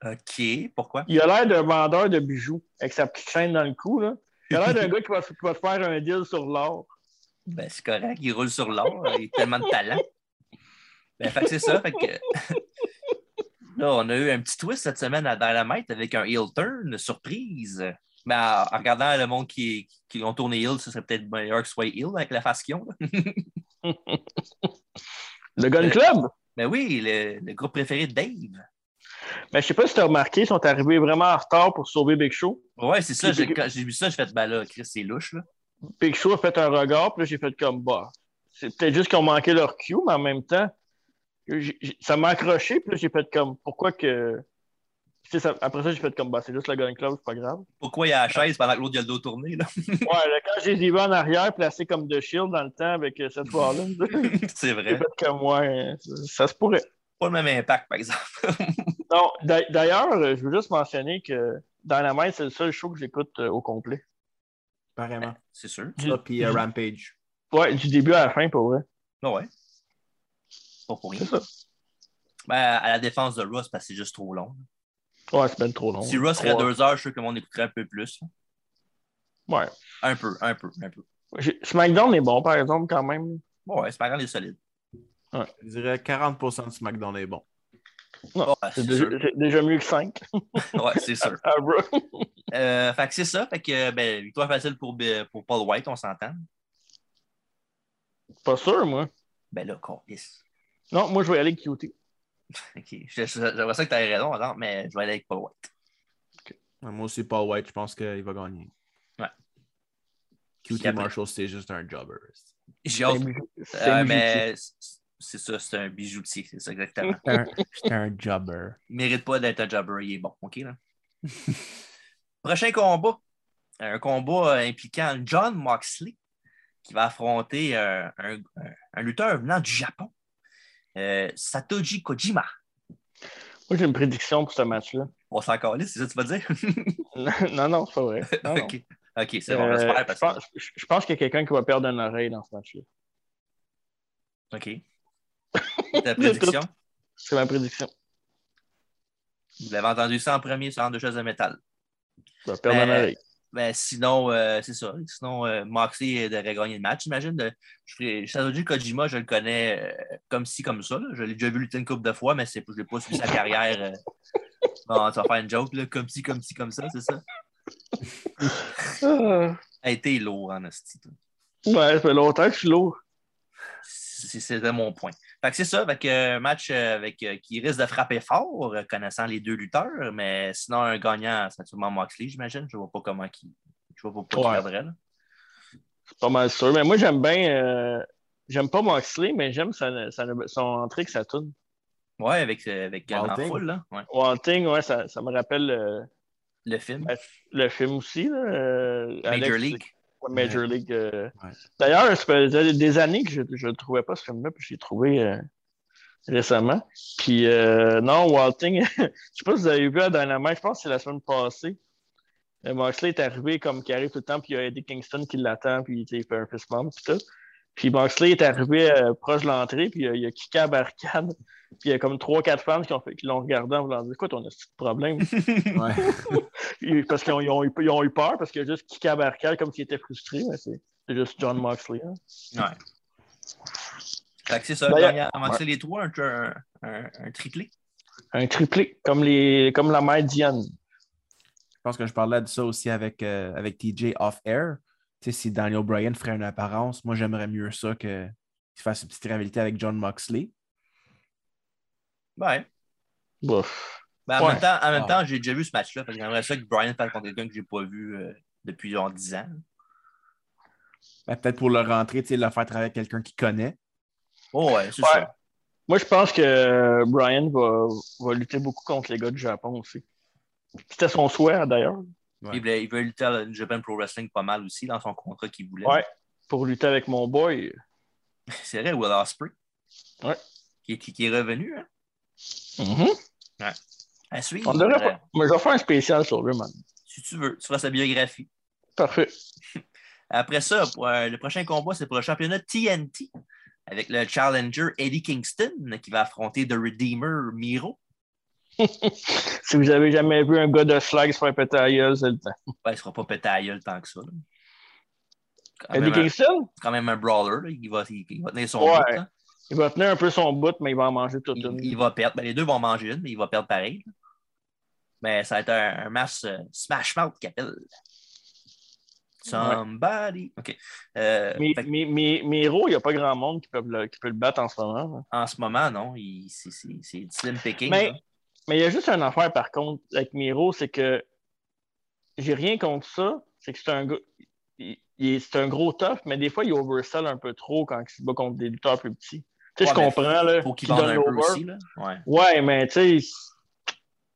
OK, pourquoi? Il a l'air d'un vendeur de bijoux avec sa petite chaîne dans le cou. Là. Il a l'air d'un gars qui va, qui va te faire un deal sur l'or. Ben, c'est correct, il roule sur l'or, il a tellement de talent. Ben, fait que c'est ça, fait que. Là, on a eu un petit twist cette semaine à Dynamite avec un heel turn, surprise. Mais en, en regardant le monde qui, qui ont tourné heel, ce serait peut-être meilleur que ce soit heel avec la face qu'ils ont. là. Le Gun Club? Ben oui, le, le groupe préféré de Dave. Mais je sais pas si tu as remarqué, ils sont arrivés vraiment en retard pour sauver Big Show. Ouais, c'est ça. j'ai- Quand j'ai vu ça, j'ai fait, ben là, Chris, c'est louche, là. Big Show a fait un regard, puis là, j'ai fait comme bah. C'est peut-être juste qu'ils ont manqué leur cue, mais en même temps, ça m'a accroché, puis là, j'ai fait comme pourquoi que. Sais, ça- après ça, j'ai fait comme bah, c'est juste le Gun Club, c'est pas grave. Pourquoi il y a la chaise pendant que l'autre il a le dos tourné, là? Ouais, là, quand j'ai les en arrière, placés comme de shield dans le temps avec euh, cette Rollins, c'est j'ai vrai. fait comme ouais, ça, ça se pourrait. Pas le même impact, par exemple. Non, d'a- d'ailleurs, euh, je veux juste mentionner que Dynamite, c'est le seul show que j'écoute euh, au complet. Carrément. c'est sûr. Du- puis euh, Rampage. Ouais, du début à la fin, pour vrai. Ah ouais? Pas pour rien. C'est ça. Ben, à la défense de Ross, parce que c'est juste trop long. Ouais, c'est bien trop long. Si Ross serait deux heures, je suis sûr que monde écouterait un peu plus. Ouais. Un peu, un peu, un peu. SmackDown est bon, par exemple, quand même. Bon, ouais, c'est pas grave, il est solide. Je dirais 40% de SmackDown est bon. Ouais, c'est déjà, mieux que 5. Ouais, c'est sûr. Ah, bro. Euh, fait que c'est ça. Fait que, ben, victoire facile pour, pour Paul White, on s'entend. Pas sûr, moi. Ben là, câlisse. Non, moi, je vais aller QT. OK. Je- je- J'aimerais ça que tu aies raison, alors, mais je vais aller avec Paul White. Moi aussi, Paul White, je pense qu'il va gagner. Ouais. QT Marshall, c'est juste un jobber. J'ai Euh, mais c'est- ça, c'est un bijoutier, c'est ça exactement. C'est un, jobber. Il mérite pas d'être un jobber, il est bon, OK là? Prochain combat. Un combat euh, impliquant John Moxley qui va affronter euh, un, un- un lutteur venant du Japon, euh, Satoshi Kojima. Moi, j'ai une prédiction pour ce match-là. On s'en calisse, c'est ça que tu vas dire? non, non, c'est pas vrai. Non, non. OK, OK, c'est bon, Euh, j'espère je, parce pense, je- pense qu'il y a quelqu'un qui va perdre une oreille dans ce match-là. OK. Ta prédiction? C'est ma prédiction. Vous l'avez entendu ça en premier sur deux choses de métal. Il va perdre une Euh, oreille. Ben, sinon, euh, c'est ça. Sinon, euh, Moxley devrait gagner le match, j'imagine. Satoshi Kojima, je le connais euh, comme ci, comme ça. là. Je l'ai déjà vu lutter une couple de fois, mais je n'ai pas suivi sa carrière. euh. Bon, tu vas faire une joke, là, comme ci, comme ci, comme ça, c'est ça? Ah. A été lourd, en hostie. Ouais, ça fait longtemps que je suis lourd. C'est- C'était mon point. Fait que c'est ça, avec un match euh, avec, euh, qui risque de frapper fort, euh, connaissant les deux lutteurs, mais sinon, un gagnant, c'est sûrement Moxley, j'imagine. Je ne vois pas comment qui. Je vois pas pourquoi il Ouais. perdrait. là. C'est pas mal sûr. Mais moi, j'aime bien. euh, J'aime pas Moxley, mais j'aime sa- son entrée que ça tourne. Ouais, avec, euh, avec euh, Walting. foule, là. Ouais. Wanting, ouais, ça, ça me rappelle euh, Le film. le film aussi. Là, euh, Major Alex- League. Major League. euh. Ouais. D'ailleurs, ça faisait des années que je ne trouvais pas, ce film-là, puis je l'ai trouvé euh, récemment. Puis, euh, non, Walting, je sais pas si vous avez vu à Dynamite, je pense que c'est la semaine passée. Moxley est arrivé comme qui arrive tout le temps, puis il y a Eddie Kingston qui l'attend, puis il fait un fist bump, puis tout. Puis Moxley est arrivé euh, proche de l'entrée, puis euh, il a kické à barricade. Puis il y a comme 3-4 fans qui, ont fait- qui l'ont regardé en voulant dire Quoi, ton petit problème Ouais. Puis, Parce qu'ils ont, ils ont eu, ils ont eu peur, parce qu'il a juste kické à barricade comme s'il était frustré. Mais c'est c'est juste John Moxley. hein. Ouais. Fait que c'est ça, D'ailleurs- gagnant- Moxley les trois, un, un, un- un triplé. Un triplé, comme, les, comme la mère Diane. Je pense que je parlais de ça aussi avec, euh, avec TJ off-air. Tu sais, si Daniel Bryan ferait une apparence, moi j'aimerais mieux ça que qu'il fasse une petite rivalité avec John Moxley. Ouais. Bouf. Ben, en Ouais. même temps, en même Ouais. temps j'ai déjà vu ce match-là. Fait que J'aimerais ça que Brian fasse contre quelqu'un que j'ai pas vu euh, depuis genre 10 ans. Ben, Peut-être pour le rentrer, tu sais, le faire travailler avec quelqu'un qui connaît. Oh, ouais, c'est Ouais. ça. Moi, je pense que Brian va, va lutter beaucoup contre les gars du Japon aussi. C'était son souhait, d'ailleurs, Ouais. Il, veut, il veut lutter à la Japan Pro Wrestling pas mal aussi dans son contrat qu'il voulait. Ouais. pour lutter avec mon boy. C'est vrai, Will Ospreay. Ouais. Qui, est- qui- qui est revenu. Hein? À suivre. On devrait Euh. Mais je vais faire un spécial sur lui, man. Si tu veux, tu feras sa biographie. Parfait. Après ça, pour, euh, le prochain combat, c'est pour le championnat TNT avec le challenger Eddie Kingston qui va affronter The Redeemer Miro. si vous avez jamais vu un gars de slag se faire péter la gueule, c'est le temps. Ouais, il ne sera pas pété à gueule tant que ça. Eddie même, un, Kingston, quand même un brawler. là. Il, va, il, il va tenir son Ouais. bout. là. il va tenir un peu son bout, mais il va en manger toute Il, une. il va perdre. Ben, les deux vont manger une, mais il va perdre pareil. là. Mais ça va être un, un match euh, Smash Mouth qui appelle. Somebody. OK. Euh, Mais, fait mais, mais, il n'y a pas grand monde qui peut le, qui peut le battre en ce moment. hein. en ce moment, non. C'est c'est- c'est slim picking. Mais. Mais il y a juste une affaire, par contre, avec Miro, c'est que j'ai rien contre ça. C'est que c'est un gars. C'est un gros tough, mais des fois, il oversell un peu trop quand il se bat contre des lutteurs plus petits. Tu sais, Ouais, je comprends, là. faut qu'il qu'il donne un peu l'over. aussi. Là. Ouais. Ouais, mais tu sais,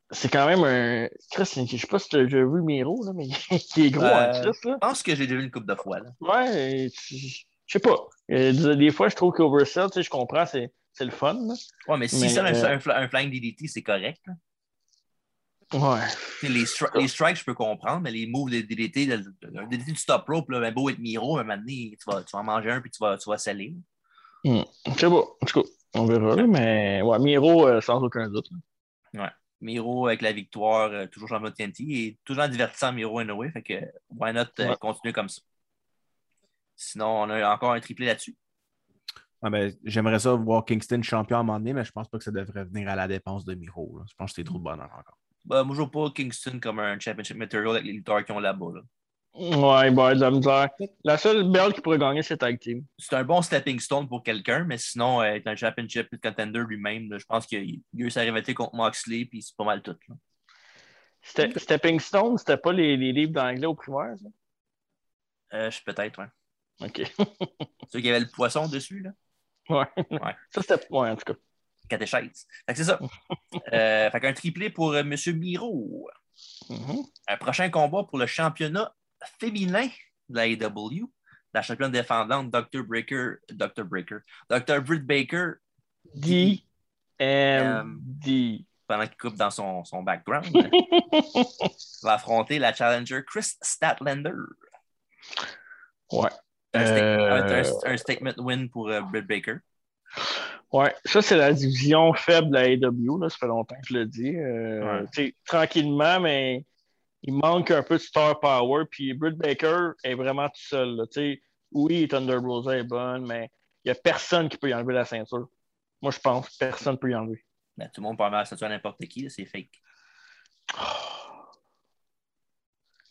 c'est quand même un. Chris, je sais pas si tu as vu Miro, là, mais il est gros Euh, en Chris, là. Je pense que j'ai déjà vu une coupe de fois. Là. Ouais, je sais pas. Euh, Des fois, je trouve qu'oversell, tu sais, je comprends, c'est c'est le fun. là. Ouais, mais si c'est un, euh, un un flying DDT, c'est correct. Ouais. Les, stri- les strikes, je peux comprendre, mais les moves de DDT, un DDT du stop rope, là, ben beau être Miro, un moment donné, tu vas, tu vas en manger un puis tu vas, tu vas sceller. Je sais pas. En tout cas, on verra, mais ouais, Miro, euh, sans aucun doute. là. Miro avec la victoire, euh, toujours champion de TNT, et toujours en divertissant Miro anyway, fait que why not euh, Ouais. continuer comme ça. Sinon, on a encore un triplé là-dessus. Ah, ben, J'aimerais ça voir Kingston champion à un moment donné, mais je pense pas que ça devrait venir à la dépense de Miro. là. Je pense que c'est trop de bonheur encore. Ben, moi, je vois pas Kingston comme un championship material avec les lutteurs qui ont là-bas. là. Ouais, avoir de la misère. La seule belle qui pourrait gagner, c'est Tag Team. C'est un bon stepping stone pour quelqu'un, mais sinon, euh, être un championship contender lui-même, là, je pense qu'il a eu sa rivalité contre Moxley, puis c'est pas mal tout. là. Ste- Stepping Stone, c'était pas les, les livres d'anglais au primaire, ça? Euh, je sais peut-être, ouais. OK. Ceux qui avaient le poisson dessus, là. Ouais. Ouais. Ça, c'était. Ouais, en tout cas. Catéchèse. Fait que c'est ça. euh, fait qu'un triplé pour euh, M. Miro. Mhm. Un prochain combat pour le championnat féminin de la AEW. La championne défendante, Dr. Breaker, Dr. Breaker, Dr. Britt Baker, D. M. D. pendant qu'il coupe dans son, son background, va affronter la challenger Chris Statlander. Ouais. Un, Euh, un- statement win pour euh, Britt Baker. Ouais, ça, c'est la division faible de la AEW. Là. Ça fait longtemps que je le dis. Euh, Ouais. Tranquillement, mais il manque un peu de star power. Puis Britt Baker est vraiment tout seul. là. Oui, Thunder Rosa est bonne, mais il n'y a personne qui peut y enlever la ceinture. Moi, je pense que personne ne peut y enlever. Ben, tout le monde peut avoir ça à n'importe qui, c'est fake.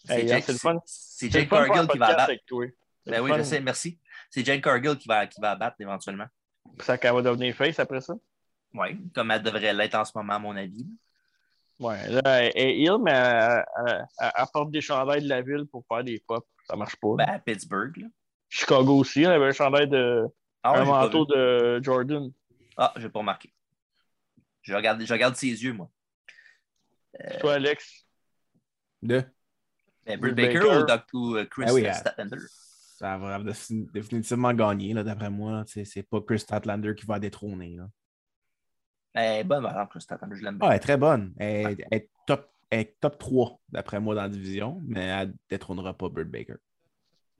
Hey, Jake- c'est de faire un Cargill qui va abattre. Ben oui, fun. je sais, merci. C'est Jake Cargill qui va, qui va abattre éventuellement. Ça qu'elle va devenir face après ça. Oui, comme elle devrait l'être en ce moment, à mon avis. Ouais, là, elle est ill, mais elle, elle- elle apporte des chandails de la ville pour faire des pop. Ça marche pas. Ben, à Pittsburgh. Là. Chicago aussi, elle avait un chandail de. Ah, un j'ai manteau de Jordan. Ah, je n'ai pas remarqué. Je regarde, je regarde ses yeux, moi. Toi, Alex? De? Ben, Britt Baker, Baker. ou, Doc- ou euh, Chris Ah oui, Statlander? Ça va défini- définitivement gagner, là, d'après moi. C'est pas Chris Statlander qui va détrôner. Là. Elle est bonne, par exemple, Chris Statlander, je l'aime bien. Ah, elle est très bonne. Elle, elle est top, elle est top 3, d'après moi, dans la division, mais elle détrônera pas Britt Baker.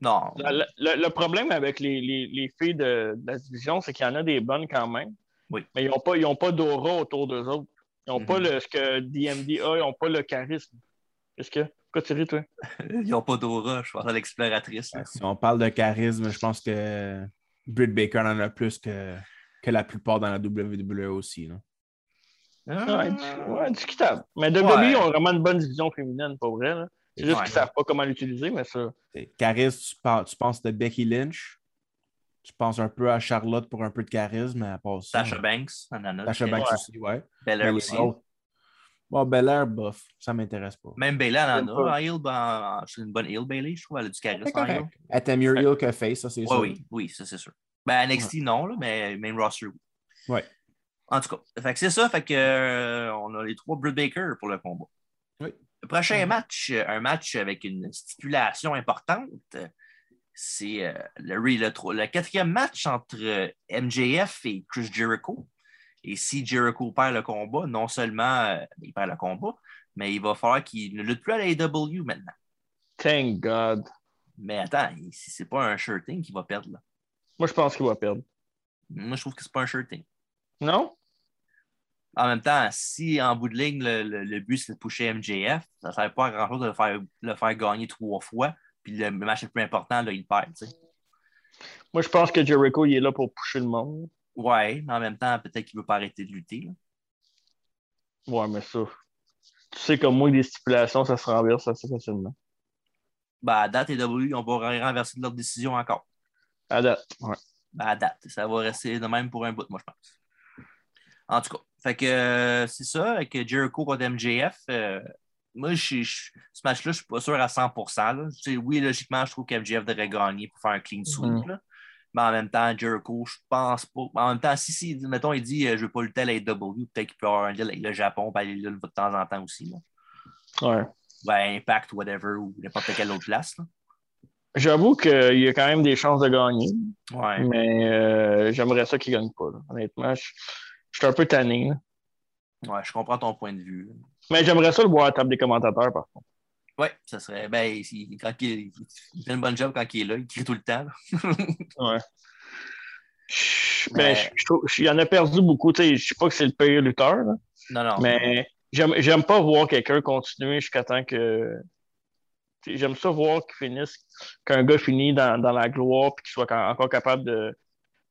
Non, Le, le- le problème avec les, les- les filles de, de la division, c'est qu'il y en a des bonnes quand même. Oui. Mais ils n'ont pas, ils ont pas d'aura autour d'eux autres. Ils n'ont Mhm. pas le, ce que DMD a, ils n'ont pas le charisme. Qu'est-ce que. Pourquoi tu ris, toi? ils n'ont pas d'aura, je pense à l'exploratrice. Si on parle de charisme, je pense que Britt Baker en a plus que, que la plupart dans la WWE aussi. là. Ah, Ouais, discutable. Mais WWE Ouais. ont vraiment une bonne division féminine, pour vrai. là. C'est juste Ouais. qu'ils ne savent pas comment l'utiliser, mais ça. Charisme, tu, penses de Becky Lynch? Tu penses un peu à Charlotte pour un peu de charisme, mais à part ça. Sasha Banks, on en a. Sasha. Banks aussi, ouais. Les aussi. autres- Bon, Belair, bof, ça m'intéresse pas. Même Bailey, elle en a. pas. En heel, ben, c'est une bonne heel, Bailey, je trouve. Elle a du charisme en heel. Elle était mieux heel que face, ça, c'est sûr. oui, oui, ça c'est sûr. Ben, NXT, non, là, mais main roster, oui. Ouais. En tout cas, fait que c'est ça. Fait que, euh, on a les trois Britt Baker pour le combat. Oui. Le prochain match, un match avec une stipulation importante, c'est euh, le, le, tro- le quatrième match entre euh, MJF et Chris Jericho. Et si Jericho perd le combat, non seulement euh, il perd le combat, mais il va falloir qu'il ne lutte plus à la AEW maintenant. Thank God. Mais attends, c'est pas un shirting qui va perdre. Là. Moi, je pense qu'il va perdre. Moi, je trouve que c'est pas un shirting. Non? En même temps, si en bout de ligne, le, le- le but c'est de pusher MJF, ça ne sert pas à grand-chose de le faire, le faire gagner trois fois, puis le match le plus important, là, il perd. Moi, je pense que Jericho, il est là pour pousser le monde. Ouais, mais en même temps, peut-être qu'il ne veut pas arrêter de lutter. là. Ouais, mais ça. Tu sais, comme moi, des stipulations, ça se renverse assez facilement. Ben, à date, les W, on va renverser leur décision encore. À date. Ouais. Ben, à date, ça va rester de même pour un bout, moi, je pense. En tout cas, fait que euh, c'est ça, avec Jericho contre MJF. euh, moi, je, je- ce match-là, je ne suis pas sûr à 100 là. Tu sais, Oui, logiquement, je trouve que MJF devrait gagner pour faire un clean sweep. Mhm. là. Mais en même temps, Jericho, je pense pas. En même temps, si, si mettons, il dit euh, je ne veux pas lutter à la AEW, peut-être qu'il peut avoir un deal avec le Japon, puis aller là de temps en temps aussi. Là. Ouais. Ben, Impact, whatever, ou n'importe quelle autre place. là. J'avoue qu'il y a quand même des chances de gagner, Ouais. mais euh, j'aimerais ça qu'il gagne pas. là. Honnêtement, je, je suis un peu tanné. là. ouais, je comprends ton point de vue. Mais j'aimerais ça le voir à la table des commentateurs, par contre. Oui, ça serait. Ben, il, quand il, il fait une bonne job quand il est là, il crie tout le temps. Ouais. Mais- ben, je- je trouve- il en a perdu beaucoup. Je sais pas que c'est le pire lutteur, là, Non, non. mais j'aime pas voir quelqu'un continuer jusqu'à temps que. J'aime ça voir qu'il finisse, qu'un gars finit dans, dans la gloire et qu'il soit encore capable de,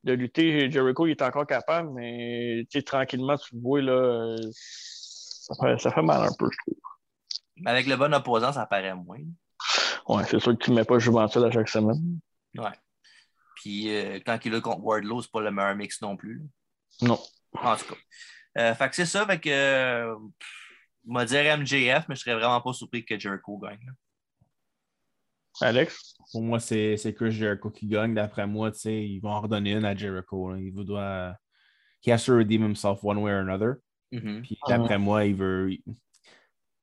de lutter. Jericho, il est encore capable, mais tranquillement, tu le vois, là, ça fait, ça fait mal un peu, je trouve. Mais avec le bon opposant, ça paraît moins. Ouais, c'est sûr que tu ne mets pas Juventus à chaque semaine. Ouais. Puis euh, quand il est là contre Wardlow, c'est pas le meilleur mix non plus. là. Non. En tout cas. Euh, fait que c'est ça, fait que. Euh, on va dire MJF, mais je serais vraiment pas surpris que Jericho gagne. là. Alex? Pour moi, c'est c'est Chris Jericho qui gagne. D'après moi, tu sais, ils vont en redonner une à Jericho. là. Il vous doit. He has to redeem himself one way or another. Mhm. Puis d'après moi, il veut.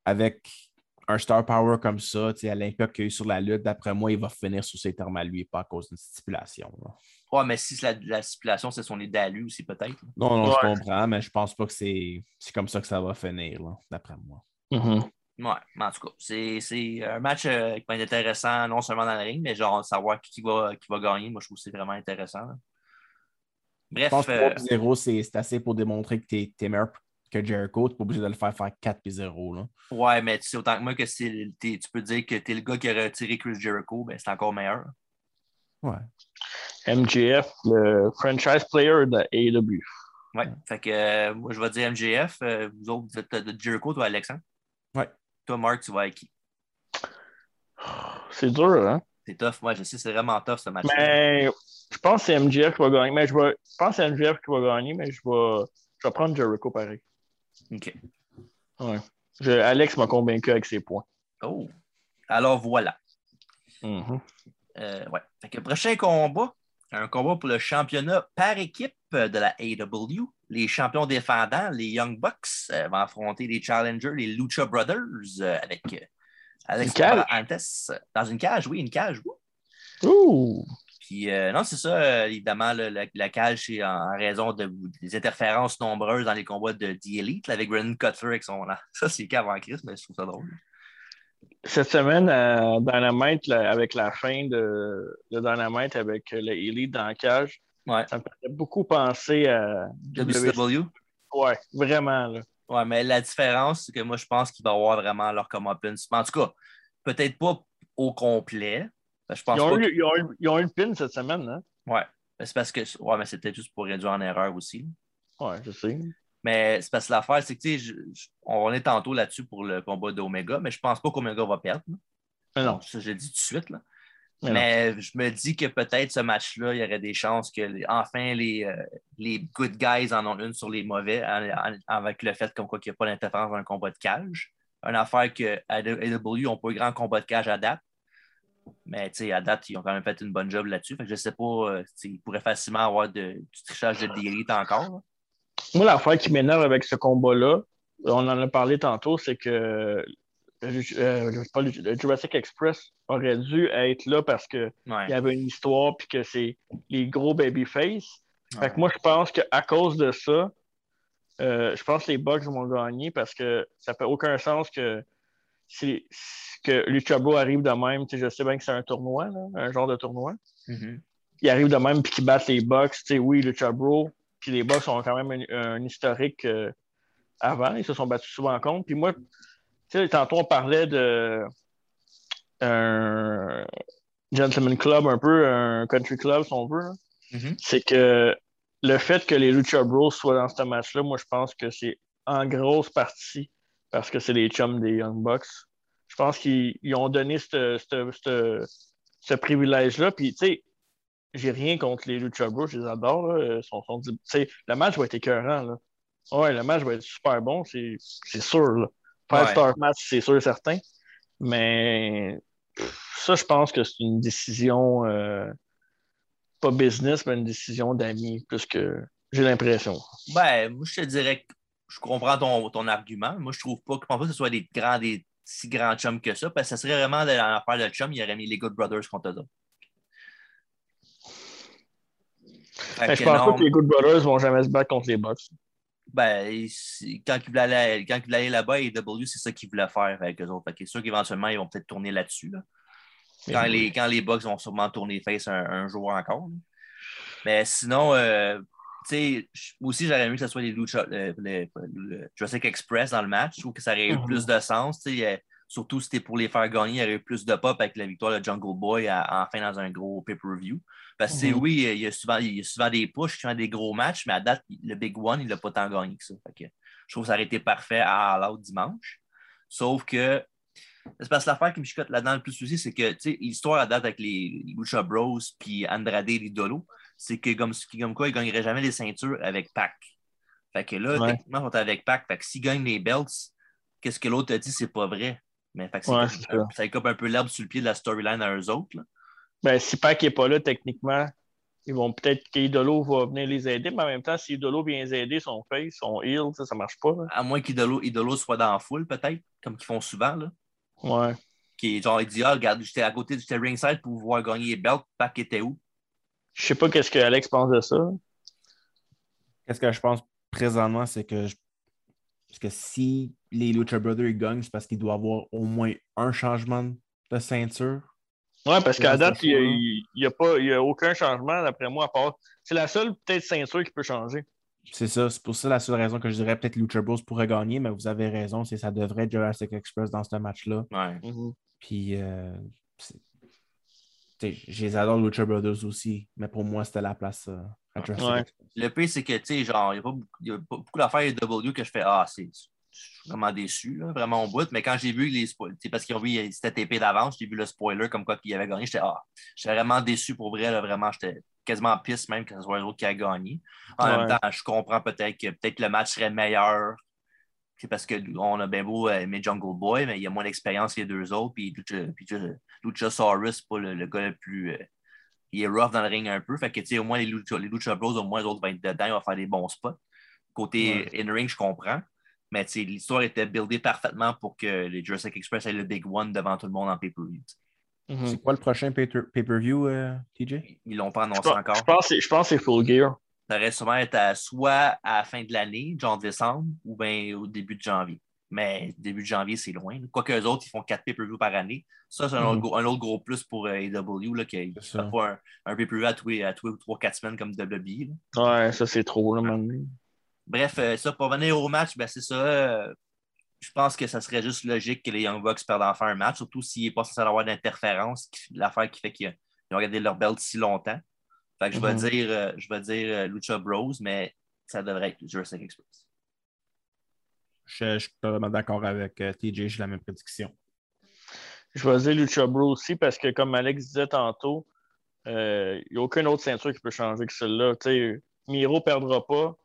Avec un star power comme ça, tu sais, à l'impact qu'il y a eu sur la lutte, d'après moi, il va finir sur ses termes à lui, pas à cause d'une stipulation. là. Ouais, mais si la, la stipulation, c'est son idée à lui aussi, peut-être. Non, non, Ouais. je comprends, mais je pense pas que c'est c'est comme ça que ça va finir, d'après moi. Mhm. Ouais, mais en tout cas, c'est c'est un match euh, qui va être intéressant, non seulement dans le ring, mais genre savoir qui va, qui va gagner. Moi, je trouve que c'est vraiment intéressant. là. Bref, Je pense que euh, 3-0, c'est c'est assez pour démontrer que tu es, meilleur que Jericho. Tu n'es pas obligé de le faire faire 4-0. là. ouais, mais tu sais autant que moi que tu peux dire que tu es le gars qui a retiré Chris Jericho, ben, c'est encore meilleur. Ouais. MJF, le franchise player de AEW. Ouais. Fait que euh, moi, je vais dire MJF. euh, vous autres, vous êtes de Jericho, toi, Alexandre? Ouais. Toi, Mark, tu vas avec qui? C'est dur, hein? C'est tough. Moi, je sais, c'est vraiment tough ce match. Mais je pense que c'est MJF qui va gagner. Mais je, vais, je pense que c'est MJF qui va gagner, mais je vais, je vais prendre Jericho pareil. OK. Ouais. Je- Alex m'a convaincu avec ses points. Oh. Alors voilà. Mhm. Euh, ouais. Fait que prochain combat, un combat pour le championnat par équipe de la AW. Les champions défendants, les Young Bucks, euh, vont affronter les challengers, les Lucha Brothers, euh, avec Alex? Antes. Dans une cage, oui, une cage. Ouh! Puis euh, non, c'est ça, euh, évidemment, là, la, la cage, c'est en, en raison de, des interférences nombreuses dans les combats de The Elite, là, avec Brandon Cutler avec son. Ça, c'est en crise, mais je trouve ça drôle. Cette semaine, à Dynamite, là, avec la fin de, de Dynamite avec le Elite dans la cage, Ouais. ça me fait beaucoup penser à WC. WCW. Ouais, vraiment. Là. Ouais, mais la différence, c'est que moi, je pense qu'il va y avoir vraiment leur comeuppance. En tout cas, peut-être pas au complet. Je pense Ils ont, pas. eu, ils, ont eu, ils ont eu une pin cette semaine, hein? Ouais. Mais C'est parce que. Ouais, mais c'était juste pour réduire en erreur aussi. Ouais, je sais. Mais c'est parce que l'affaire, c'est que, tu sais, je- je- on est tantôt là-dessus pour le combat d'Omega, mais je pense pas qu'Omega va perdre. là. Mais non. Ça, je le dis tout de suite. Là. Mais, je me dis que peut-être ce match-là, il y aurait des chances que enfin les, euh, les good guys en ont une sur les mauvais, avec le fait comme quoi qu'il n'y a pas d'interférence dans un combat de cage. Une affaire que AW n'ont pas eu grand combat de cage à date. Mais à date, ils ont quand même fait une bonne job là-dessus. je ne sais pas, euh, ils pourraient facilement avoir de, du trichage de d'élite encore. Moi, l'affaire qui m'énerve avec ce combat-là, on en a parlé tantôt, c'est que euh, le Jurassic Express aurait dû être là parce qu'il y avait une histoire puis que c'est les gros babyface. Fait que moi, je pense qu'à cause de ça, euh, je pense que les Bucks vont gagner parce que ça fait aucun sens que, que Lucha Bro arrive de même. Je sais bien que c'est un tournoi, un genre de tournoi. Mm-hmm. Il arrive de même puis qu'il battent les Bucks. Oui, Lucha Bro, puis les Bucks ont quand même un, historique euh, avant. Ils se sont battus souvent contre. Puis moi, tu sais, tantôt, on parlait de un gentleman club, un peu, un country club, si on veut. Mm-hmm. C'est que le fait que les Lucha Bros soient dans ce match-là, moi, je pense que c'est en grosse partie parce que c'est les chums des Young Bucks. Je pense qu'ils ont donné ce privilège-là. Puis, tu sais, j'ai rien contre les Lucha Bros, je les adore. Sont, sont, le match va être écœurant. Là. Ouais, le match va être super bon, c'est sûr. Là. Five star match, c'est sûr et certain. Mais ça, je pense que c'est une décision euh, pas business, mais une décision d'amis, plus que j'ai l'impression. Ben, moi, je te dirais que je comprends ton, ton argument. Moi, je trouve pas, je pense pas que ce soit des grands, des si grands chums que ça, parce que ça serait vraiment dans l'affaire de chum, il aurait mis les Good Brothers contre eux ben, je pense pas que les Good Brothers vont jamais se battre contre les Bucks ben, quand il voulait aller, quand il aller là-bas, AEW, c'est ça qu'il voulait faire avec eux autres. c'est sûr qu'éventuellement, ils vont peut-être tourner là-dessus. Quand, les, quand les Bucks vont sûrement tourner face un, jour encore. Mais sinon, euh, sais, aussi, j'aurais aimé que ce soit les Lucha, le, Jurassic Express dans le match. Je trouve que ça aurait eu mhm. plus de sens. Surtout si c'était pour les faire gagner, il y aurait eu plus de pop avec la victoire de Jungle Boy enfin dans un gros pay-per-view. Parce que mhm. oui, il y, a souvent, il y a souvent des pushs qui ont des gros matchs, mais à date, le Big One, il n'a pas tant gagné que ça. je trouve que ça aurait été parfait à l'autre dimanche. Sauf que c'est parce que l'affaire qui me chicote là-dedans le plus aussi, c'est que l'histoire à date avec les, Lucha Bros puis Andrade et c'est que comme, comme quoi, ils ne gagneraient jamais les ceintures avec Pac. Fait que là, techniquement, ils sont avec Pac. Fait que s'ils gagnent les belts, qu'est-ce que l'autre a dit, c'est pas vrai. Mais fait que ça, ça coupe un peu l'herbe sur le pied de la storyline à eux autres. Ben, si Pac n'est pas là, techniquement, ils vont peut-être qu'Idolo va venir les aider, mais en même temps, si Idolo vient les aider, son face, son heal, ça ne marche pas. À moins qu'Idolo Idolo soit dans la foule, peut-être, comme ils font souvent. Là. Ouais. Qui genre, il dit Ah, regarde, j'étais à côté, j'étais ringside pour pouvoir gagner les belts, Pac était où? Je sais pas qu'est-ce que Alex pense de ça. Qu'est-ce que je pense présentement, c'est que parce que si les Lucha Brothers gagnent, c'est parce qu'il doit y avoir au moins un changement de ceinture. Oui, parce qu'à date, il n'y a, a, aucun changement, d'après moi, à part. C'est la seule peut-être ceinture qui peut changer. C'est ça, c'est pour ça la seule raison que je dirais peut-être Lucha Bros pourrait gagner, mais vous avez raison, c'est ça devrait être Jurassic Express dans ce match-là. Ouais. Mm-hmm. Puis, euh, je les adore Lucha Brothers aussi, mais pour moi, c'était la place euh, à Jurassic Express. Le pire, c'est que, tu sais, genre, il n'y a, pas beaucoup d'affaires W que je fais Ah, c'est vraiment déçu, vraiment au bout. Mais quand j'ai vu les spoilers, parce qu'ils ont vu c'était TP d'avance, j'ai vu le spoiler comme quoi il avait gagné. J'étais ah, vraiment déçu pour vrai. Là, vraiment, j'étais quasiment pisse même que ce soit l'autre qui a gagné. En même temps, je comprends peut-être que peut-être le match serait meilleur. C'est parce qu'on a bien beau aimer Jungle Boy, mais il y a moins d'expérience que les deux autres. Puis, Luchasaurus, pas le, gars le plus. Euh, il est rough dans le ring un peu. Fait que, au moins, les Lucha, les Lucha Bros, au moins, les autres vont être dedans, ils vont faire des bons spots. Côté in-ring, je comprends. Mais l'histoire était buildée parfaitement pour que les Jurassic Express aient le Big One devant tout le monde en pay-per-view. Mm-hmm. C'est quoi le prochain pay-per-view, euh, TJ? Ils l'ont pas annoncé encore. Je pense, que c'est Full Gear. Ça reste sûrement être soit à la fin de l'année, genre décembre, ou bien au début de janvier. Mais début de janvier, c'est loin. Quoique eux autres, ils font quatre pay-per-view par année. Ça, c'est un, mm-hmm. autre gros plus pour AEW, là, qui ne fait pas un, pay-per-view à tous les 3-4 semaines comme WWE. Ouais, ça, c'est trop, là, maintenant. Bref, euh, ça, pour venir au match, ben, c'est ça. Euh, je pense que ça serait juste logique que les Young Bucks perdent enfin un match, surtout s'il n'est pas censé avoir d'interférence, l'affaire qui fait qu'ils ont gardé leur belt si longtemps. Fait que je vais mm-hmm. dire, euh, je vais dire Lucha Bros, mais ça devrait être Jurassic Express. Je, suis totalement d'accord avec TJ, j'ai la même prédiction. Je vais dire Lucha Bro aussi parce que, comme Alex disait tantôt, il n'y a aucune autre ceinture qui peut changer que celle-là. Miro ne perdra pas,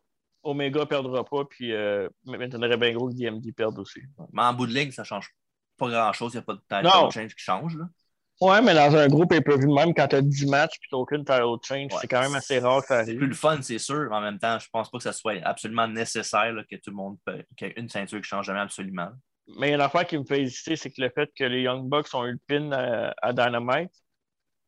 Omega ne perdra pas, puis euh, m'étonnerait bien gros que DMD perde aussi. Mais en bout de ligne, ça ne change pas grand-chose. Il n'y a pas de title change qui change. Là. Ouais, mais dans un groupe pay-per-view, même quand tu as 10 matchs et tu aucune title change, c'est quand même assez rare que ça arrive. C'est plus le fun, c'est sûr, mais en même temps, je pense pas que ça soit absolument nécessaire que tout le monde qu'il y ait une ceinture qui change jamais absolument. Mais il y a une affaire qui me fait hésiter, c'est que le fait que les Young Bucks ont eu le pin à, Dynamite,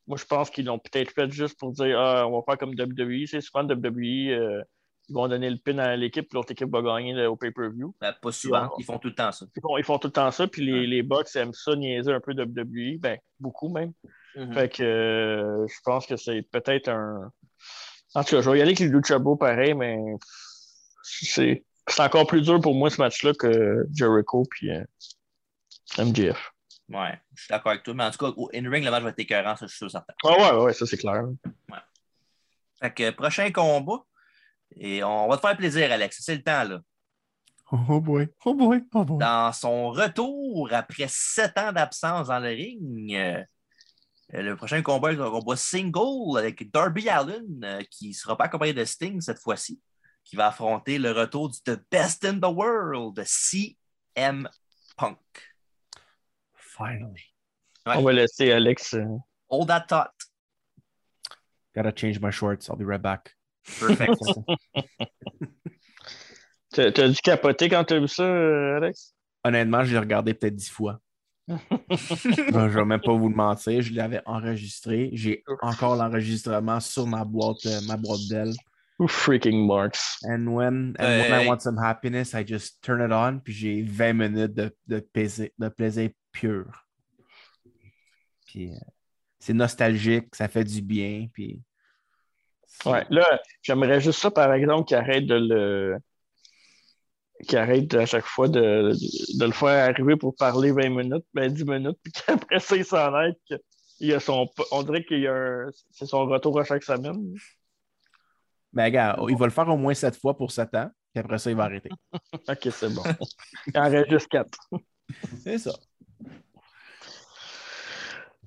moi je pense qu'ils l'ont peut-être fait juste pour dire ah, on va faire comme WWE. C'est souvent WWE, euh, ils vont donner le pin à l'équipe, puis l'autre équipe va gagner au pay-per-view. Ben, pas souvent, ils font tout le temps ça. Ils font, tout le temps ça, puis les, les Bucks aiment ça niaiser un peu de WWE, ben, beaucoup même. Mm-hmm. Fait que euh, je pense que c'est peut-être un. En tout cas, je vais y aller avec les Lucha pareil, mais c'est encore plus dur pour moi ce match-là que Jericho puis euh, MJF. Ouais, je suis d'accord avec toi, mais en tout cas, au in-ring, le match va être écœurant, ça, je suis sûr certain. Ouais, ouais, ouais, ça c'est clair. Ouais. Fait que prochain combat, et on va te faire plaisir, Alex. C'est le temps, là. Oh boy, oh boy, oh boy. Dans son retour après sept ans d'absence dans le ring, euh, le prochain combat est un combat single avec Darby Allen, euh, qui ne sera pas accompagné de Sting cette fois-ci, qui va affronter le retour du The Best in the World, CM Punk. Finally. On va laisser Alex. Euh, Hold that thought. Gotta change my shorts. I'll be right back. Perfect. T'as dû capoter quand t'as vu ça, euh, Alex? Honnêtement, je l'ai regardé peut-être dix fois. je vais même pas vous le mentir, je l'avais enregistré. J'ai encore l'enregistrement sur ma boîte, euh, ma boîte d'elle. Freaking marks. And when, and when I want some happiness, I just turn it on, puis j'ai 20 minutes de, de, plaisir, de plaisir pur. Puis euh, c'est nostalgique, ça fait du bien, puis Ouais, là, j'aimerais juste ça, par exemple, qu'il arrête de le. qu'il arrête à chaque fois de, de, le faire arriver pour parler 20 minutes, ben 10 minutes, puis qu'après ça, il s'en aide. Il a son, on dirait qu'il y a un, c'est son retour à chaque semaine. Ben, gars, il va le faire au moins 7 fois pour 7 ans, puis après ça, il va arrêter. ok, c'est bon. Il en reste juste 4. c'est ça.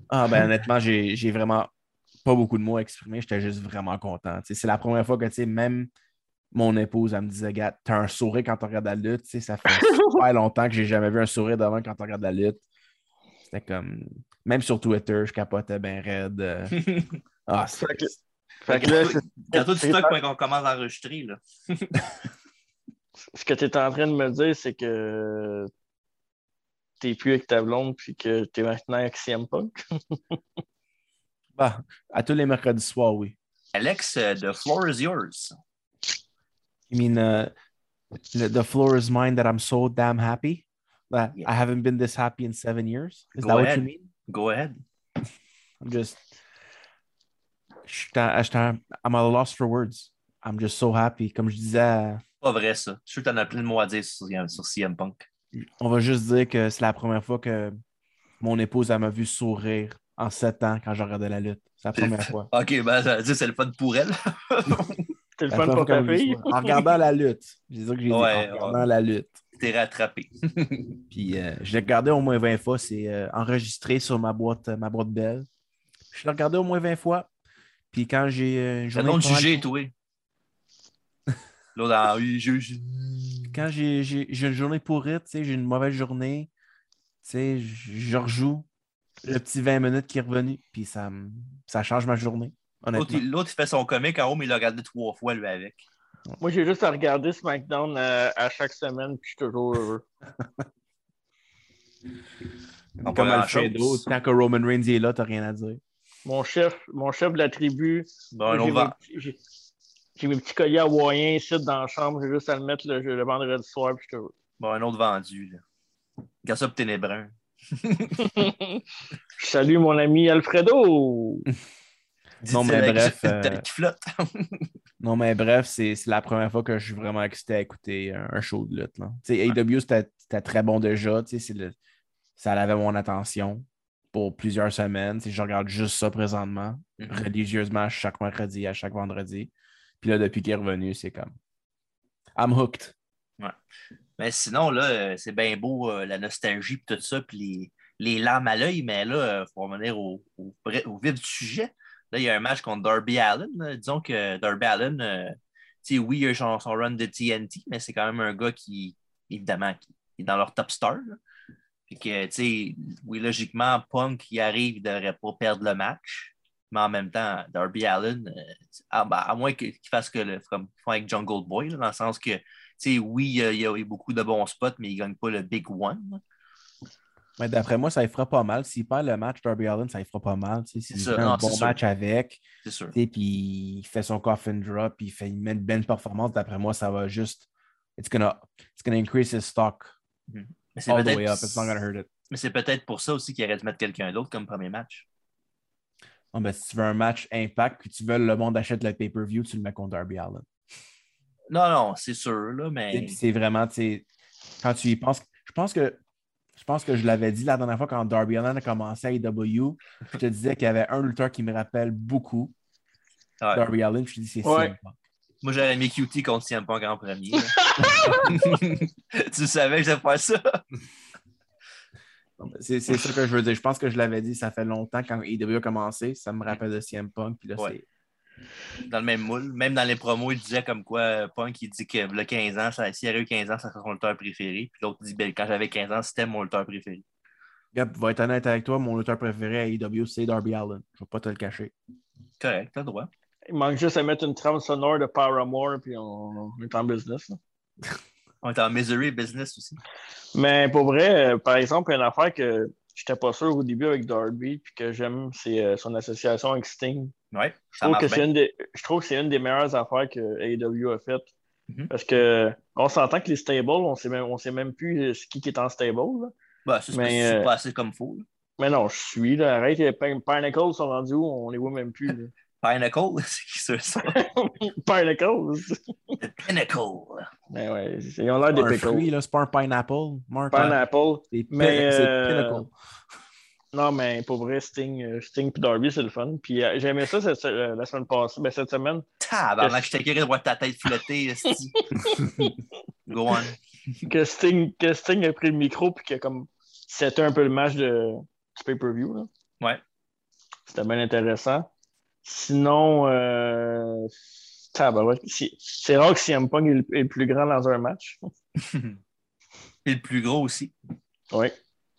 Ah, ben, honnêtement, j'ai vraiment pas beaucoup de mots à exprimer. J'étais juste vraiment content. C'est la première fois que même mon épouse, elle me disait Gars, t'as un sourire quand tu regardes la lutte. ça fait super longtemps que j'ai jamais vu un sourire devant quand tu regardes la lutte. C'était comme. Même sur Twitter, je capotais bien raide. ah, c'est. Fait que là, quand tout stock quand on commence à enregistrer. Là. Ce que tu es en train de me dire, c'est que t'es plus avec ta blonde puis que tu es maintenant avec CM Punk. Bah, à tous les mercredis soirs, oui. Alex, uh, the floor is yours. You mean uh, the floor is mine that I'm so damn happy? That yeah. I haven't been this happy in seven years? Is Go that ahead. what you mean? Go ahead. I'm just, I'm at a loss for words. I'm just so happy. Comme je disais. Pas vrai, ça. Je suis sûr que tu en as plein de mots à dire sur, sur CM Punk. On va juste dire que c'est la première fois que mon épouse m'a vu sourire en sept ans quand je regardais la lutte. C'est la première fois. OK, ben ça dire c'est le fun pour elle. c'est le fun pour ta fille. En regardant la lutte. C'est ça que j'ai dit. En regardant la lutte. T'es rattrapé. Puis euh, je l'ai regardé au moins 20 fois. C'est euh, enregistré sur ma boîte, ma boîte belle. Je l'ai regardé au moins 20 fois. Puis quand j'ai euh, une journée. C'est sujet, toi? Là, dans Quand j'ai une journée pourrite, j'ai une mauvaise journée, je rejoue le petit 20 minutes qui est revenu, puis ça, ça change ma journée. L'autre, il fait son comique en haut, mais il l'a regardé trois fois, lui, avec. Moi, j'ai juste à regarder SmackDown euh, à chaque semaine, puis je suis toujours heureux. Comme Alfredo, tant que Roman Reigns est là, t'as rien à dire. Mon chef, mon chef de la tribu. j'ai, mes, petits colliers hawaïens ici dans la chambre, j'ai juste à le mettre le, le vendredi soir, puis je suis heureux. Bon, un autre vendu, là. Regarde ça pour. Salut mon ami Alfredo. non, mais bref. Euh, non, mais bref, c'est la première fois que je suis vraiment excité à écouter un, show de lutte. Ouais. AW, c'était très bon déjà. Le, ça avait mon attention pour plusieurs semaines. je regarde juste ça présentement, mm-hmm. religieusement, chaque mercredi, à chaque vendredi. Puis là, depuis qu'il est revenu, c'est comme. I'm hooked. Ouais. Mais sinon, là, euh, c'est bien beau euh, la nostalgie et tout ça, puis les larmes à l'œil, mais là, il faut revenir au, au, au, vif du sujet. Là, il y a un match contre Darby Allen. Disons que Darby Allen, euh, oui, il a son, run de TNT, mais c'est quand même un gars qui, évidemment, qui est dans leur top star. Puis que, tu sais, oui, logiquement, Punk, il arrive, il ne devrait pas perdre le match. Mais en même temps, Darby Allen, euh, à, ben, à, moins qu'il fasse que le comme avec Jungle Boy, dans le sens que, sais, oui, il y, a, beaucoup de bons spots, mais il ne gagne pas le big one. Mais d'après moi, ça lui fera pas mal. S'il perd le match, Darby Allen, ça lui fera pas mal. S'il fait un bon match avec, puis il fait son coffin drop, puis il, fait, il met une belle performance, d'après moi, ça va juste. It's gonna, it's gonna increase his stock. Mm -hmm. Mais c'est peut-être Mais c'est peut-être pour ça aussi qu'il aurait dû mettre quelqu'un d'autre comme premier match. Non, ben, si tu veux un match impact que tu veux le monde achète le pay-per-view, tu le mets contre Darby Allen. Non, non, c'est sûr, là, mais. C'est vraiment, tu sais, quand tu y penses, je pense que je pense que je l'avais dit la dernière fois quand Darby Allen a commencé à AEW. Je te disais qu'il y avait un lutteur qui me rappelle beaucoup. Ouais. Darby Allen, je te dis c'est ouais. Moi, j'aurais mis QT contre CM Punk en premier. tu savais que j'allais faire ça? C'est ça que je veux dire. Je pense que je l'avais dit, ça fait longtemps quand AEW a commencé. Ça me rappelle de CM Punk. Puis là, ouais. Dans le même moule. Même dans les promos, il disait comme quoi Punk, il dit que le 15 ans, s'il y avait eu 15 ans, ça serait son lutteur préféré. Puis l'autre dit ben, quand j'avais 15 ans, c'était mon lutteur préféré. Yep, va être honnête avec toi, mon lutteur préféré à AEW, c'est Darby Allen. Je ne vais pas te le cacher. Correct, t'as le droit. Il manque juste à mettre une trame sonore de Paramore, puis on, on est en business. On est en misery business aussi. Mais pour vrai, euh, par exemple, une affaire que j'étais pas sûr au début avec Darby, puis que j'aime, c'est euh, son association avec Sting. Ouais, je, trouve que une des, je trouve que c'est une des meilleures affaires que AEW a faites. Mm -hmm. Parce que on s'entend que les stables, on sait même, on sait même plus qui, qui est en stable. Là. Bah, c'est euh, pas assez comme faux. Là. Mais non, je suis là. Arrête, les Pinnacles sont rendus où? On les voit même plus. Pinnacle, c'est qui ça? Pinnacles. Pinnacle. Mais ouais, ils ont l'air des pickles. C'est pas un pineapple. Mark, pineapple. C'est mais, euh... Pinnacle. Non, mais pour vrai, Sting, Sting et Darby, c'est le fun. Puis euh, j'ai aimé ça cette, euh, la semaine passée, ben, cette semaine. Tabarnak, j'étais curieux de voir ta tête flotter. Go on. Que Sting, que Sting a pris le micro puis que comme c'était un peu le match de, du pay-per-view. Là. Ouais. C'était bien intéressant. Sinon, euh, tabarouette, c'est rare que CM Punk est le, est le plus grand dans un match. Et le plus gros aussi. Oui.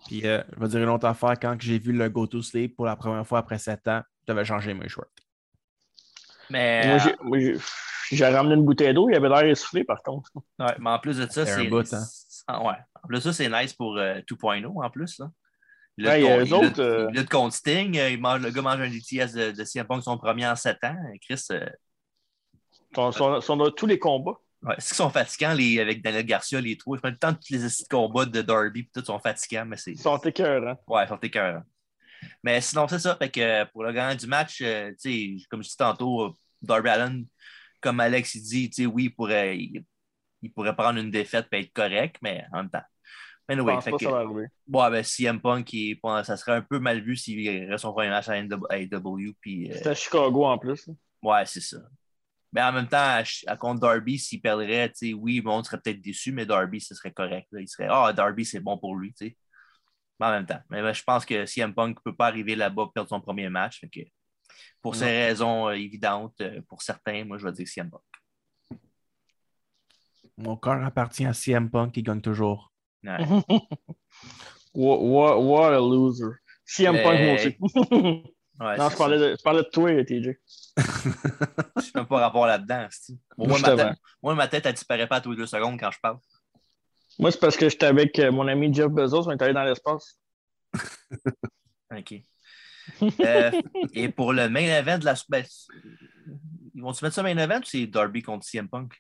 Puis, euh, je vais dire une autre affaire. Quand j'ai vu le Go to Sleep pour la première fois après 7 ans, je devais changer mes shorts. Mais. Moi, j'ai ramené une bouteille d'eau, il avait l'air essoufflé par contre. Ouais, mais en plus de ça, c'est. hein? Ouais. En plus de ça, c'est nice pour euh, 2.0 en plus. Là. Il a ouais, autres, euh... il a de compte Sting, il mange, le gars mange un DTS de, de CM Punk son premier en 7 ans. Chris. Euh... Sont, sont dans tous les combats. Ouais, c'est qu'ils sont fatigants les, avec Daniel Garcia, les trois. Je le temps de tous les combats de Darby, puis tout sont fatigants, mais c'est. Ils sont écœurants. Ouais, ils sont écœurants. Mais sinon, c'est ça. Fait que pour le gagnant du match, euh, comme je dis tantôt, Darby Allen, comme Alex il dit, oui, il pourrait, il, il, pourrait prendre une défaite et être correct, mais en même temps. Anyway, fait pas que, ça va arriver. Bon, ben, CM Punk, il, ça serait un peu mal vu s'il reste son premier match à AEW. Puis, C'est à Chicago en plus. Ouais, c'est ça. Mais en même temps, à, à contre Darby, s'il perdrait, oui, bon, on serait peut-être déçu, mais Darby, ce serait correct. Là. Il serait Ah, oh, Darby, c'est bon pour lui. sais. Mais en même temps. Mais ben, je pense que CM Punk ne peut pas arriver là-bas et perdre son premier match. Fait que, pour non. ces raisons euh, évidentes, euh, pour certains, moi, je vais dire CM Punk. Mon corps appartient à CM Punk, il gagne toujours. Ouais. what, what, what, a loser. CM Mais... Punk, moi aussi. Ouais, non, je parlais, de, je parlais, de, toi, TJ. je suis même pas rapport là-dedans. Moi, ma tête, moi, ma tête, elle disparaît pas à tous les deux secondes quand je parle. Moi, c'est parce que j'étais avec euh, mon ami Jeff Bezos, on est allé dans l'espace. OK. euh, et pour le main event de la. Ben, ils vont-tu mettre ça main event ou c'est Darby contre CM Punk?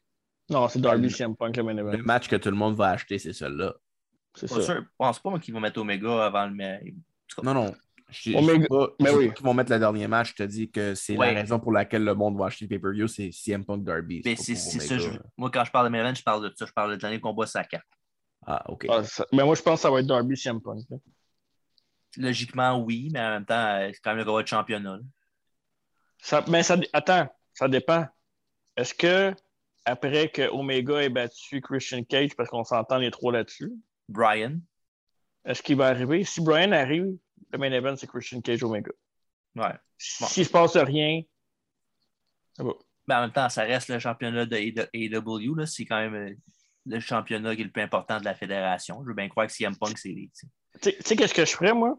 Non, c'est Darby CM Punk le main event. Le match que tout le monde va acheter, c'est celui-là. C'est. Sûr, je pense pas qu'ils vont mettre Omega avant le. Non, non. Je, pas, mais oui. vont mettre le dernier match. Je te dis que c'est ouais. la raison pour laquelle le monde va acheter le pay-per-view, c'est CM Punk Darby. Mais c'est ça. Je... Moi, quand je parle de main je parle de ça. Je parle de dernier combat sa carte. Ah, OK. Ah, ça... Mais moi, je pense que ça va être Darby CM Punk. Là. Logiquement, oui, mais en même temps, c'est quand même le gros de championnat. Ça... mais ça... attends, ça dépend. Est-ce que après que Omega ait battu Christian Cage, parce qu'on s'entend les trois là-dessus, Brian. Est-ce qu'il va arriver? Si Brian arrive, le main event, c'est Christian Cage Omega. Ouais. S'il ne se passe rien, ça va. Mais en même temps, ça reste le championnat de AEW. C'est quand même euh, le championnat qui est le plus important de la fédération. Je veux bien croire que CM Punk, c'est. Tu sais, qu'est-ce que je ferais, moi?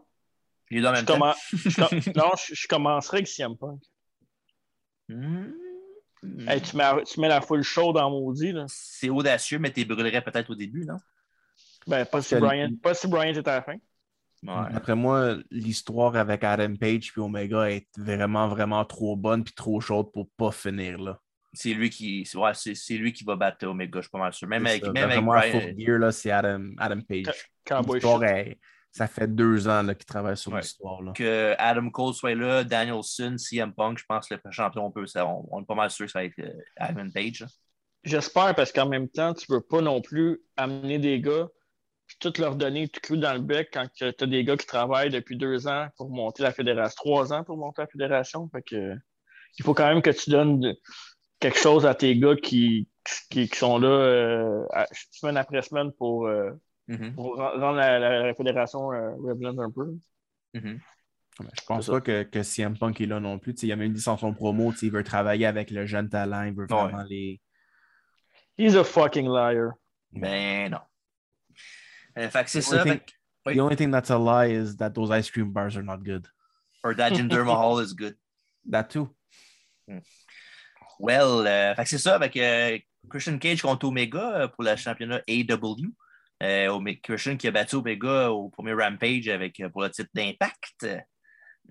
Les deux en même Je temps. commen- je com- non, je, je commencerais avec CM Punk. Hmm. Hey, tu, mets, tu mets la foule chaude en maudit. Là. C'est audacieux, mais tu brûlerais peut-être au début, non? Ben, pas si Brian, pas si Brian est à la fin. Ouais. Après moi, l'histoire avec Adam Page puis Omega est vraiment, vraiment trop bonne puis trop chaude pour pas finir là. C'est lui qui. c'est- Ouais, c'est c'est lui qui va battre Omega, je suis pas mal sûr. Même avec, C'est ça. même avec moi, Brian. Gear, là, c'est Adam, Adam Page. L'histoire est- ça fait deux ans là, qu'il travaille sur Ouais. l'histoire. là. que Adam Cole soit là, Danielson, CM Punk, je pense que le champion, on peut. ça- on, on est pas mal sûr que ça va être euh, Adam Page. là. J'espère parce qu'en même temps, tu veux pas non plus amener des gars puis tout leur donner tout cru dans le bec quand tu as des gars qui travaillent depuis deux ans pour monter la fédération, trois ans pour monter la fédération. Fait que, il faut quand même que tu donnes quelque chose à tes gars qui, qui, qui sont là euh, à- semaine après semaine pour, euh, Mhm, pour rendre la, la- la fédération euh, relevant un peu. mhm. Ouais, Je pense pas que, que CM Punk est là non plus. Tu sais, il a même dit dans son promo, il veut travailler avec le jeune talent, il veut Ouais. vraiment les. He's a fucking liar. Ben non. Euh, fait que c'est The ça. only Fait Oui. The only thing that's a lie is that those ice cream bars are not good. or that Jinder Mahal is good. That too. Well, euh, fait que c'est ça avec euh, Christian Cage contre Omega euh, pour le championnat AW. Euh, Christian qui a battu Omega au premier Rampage avec, pour le titre d'Impact.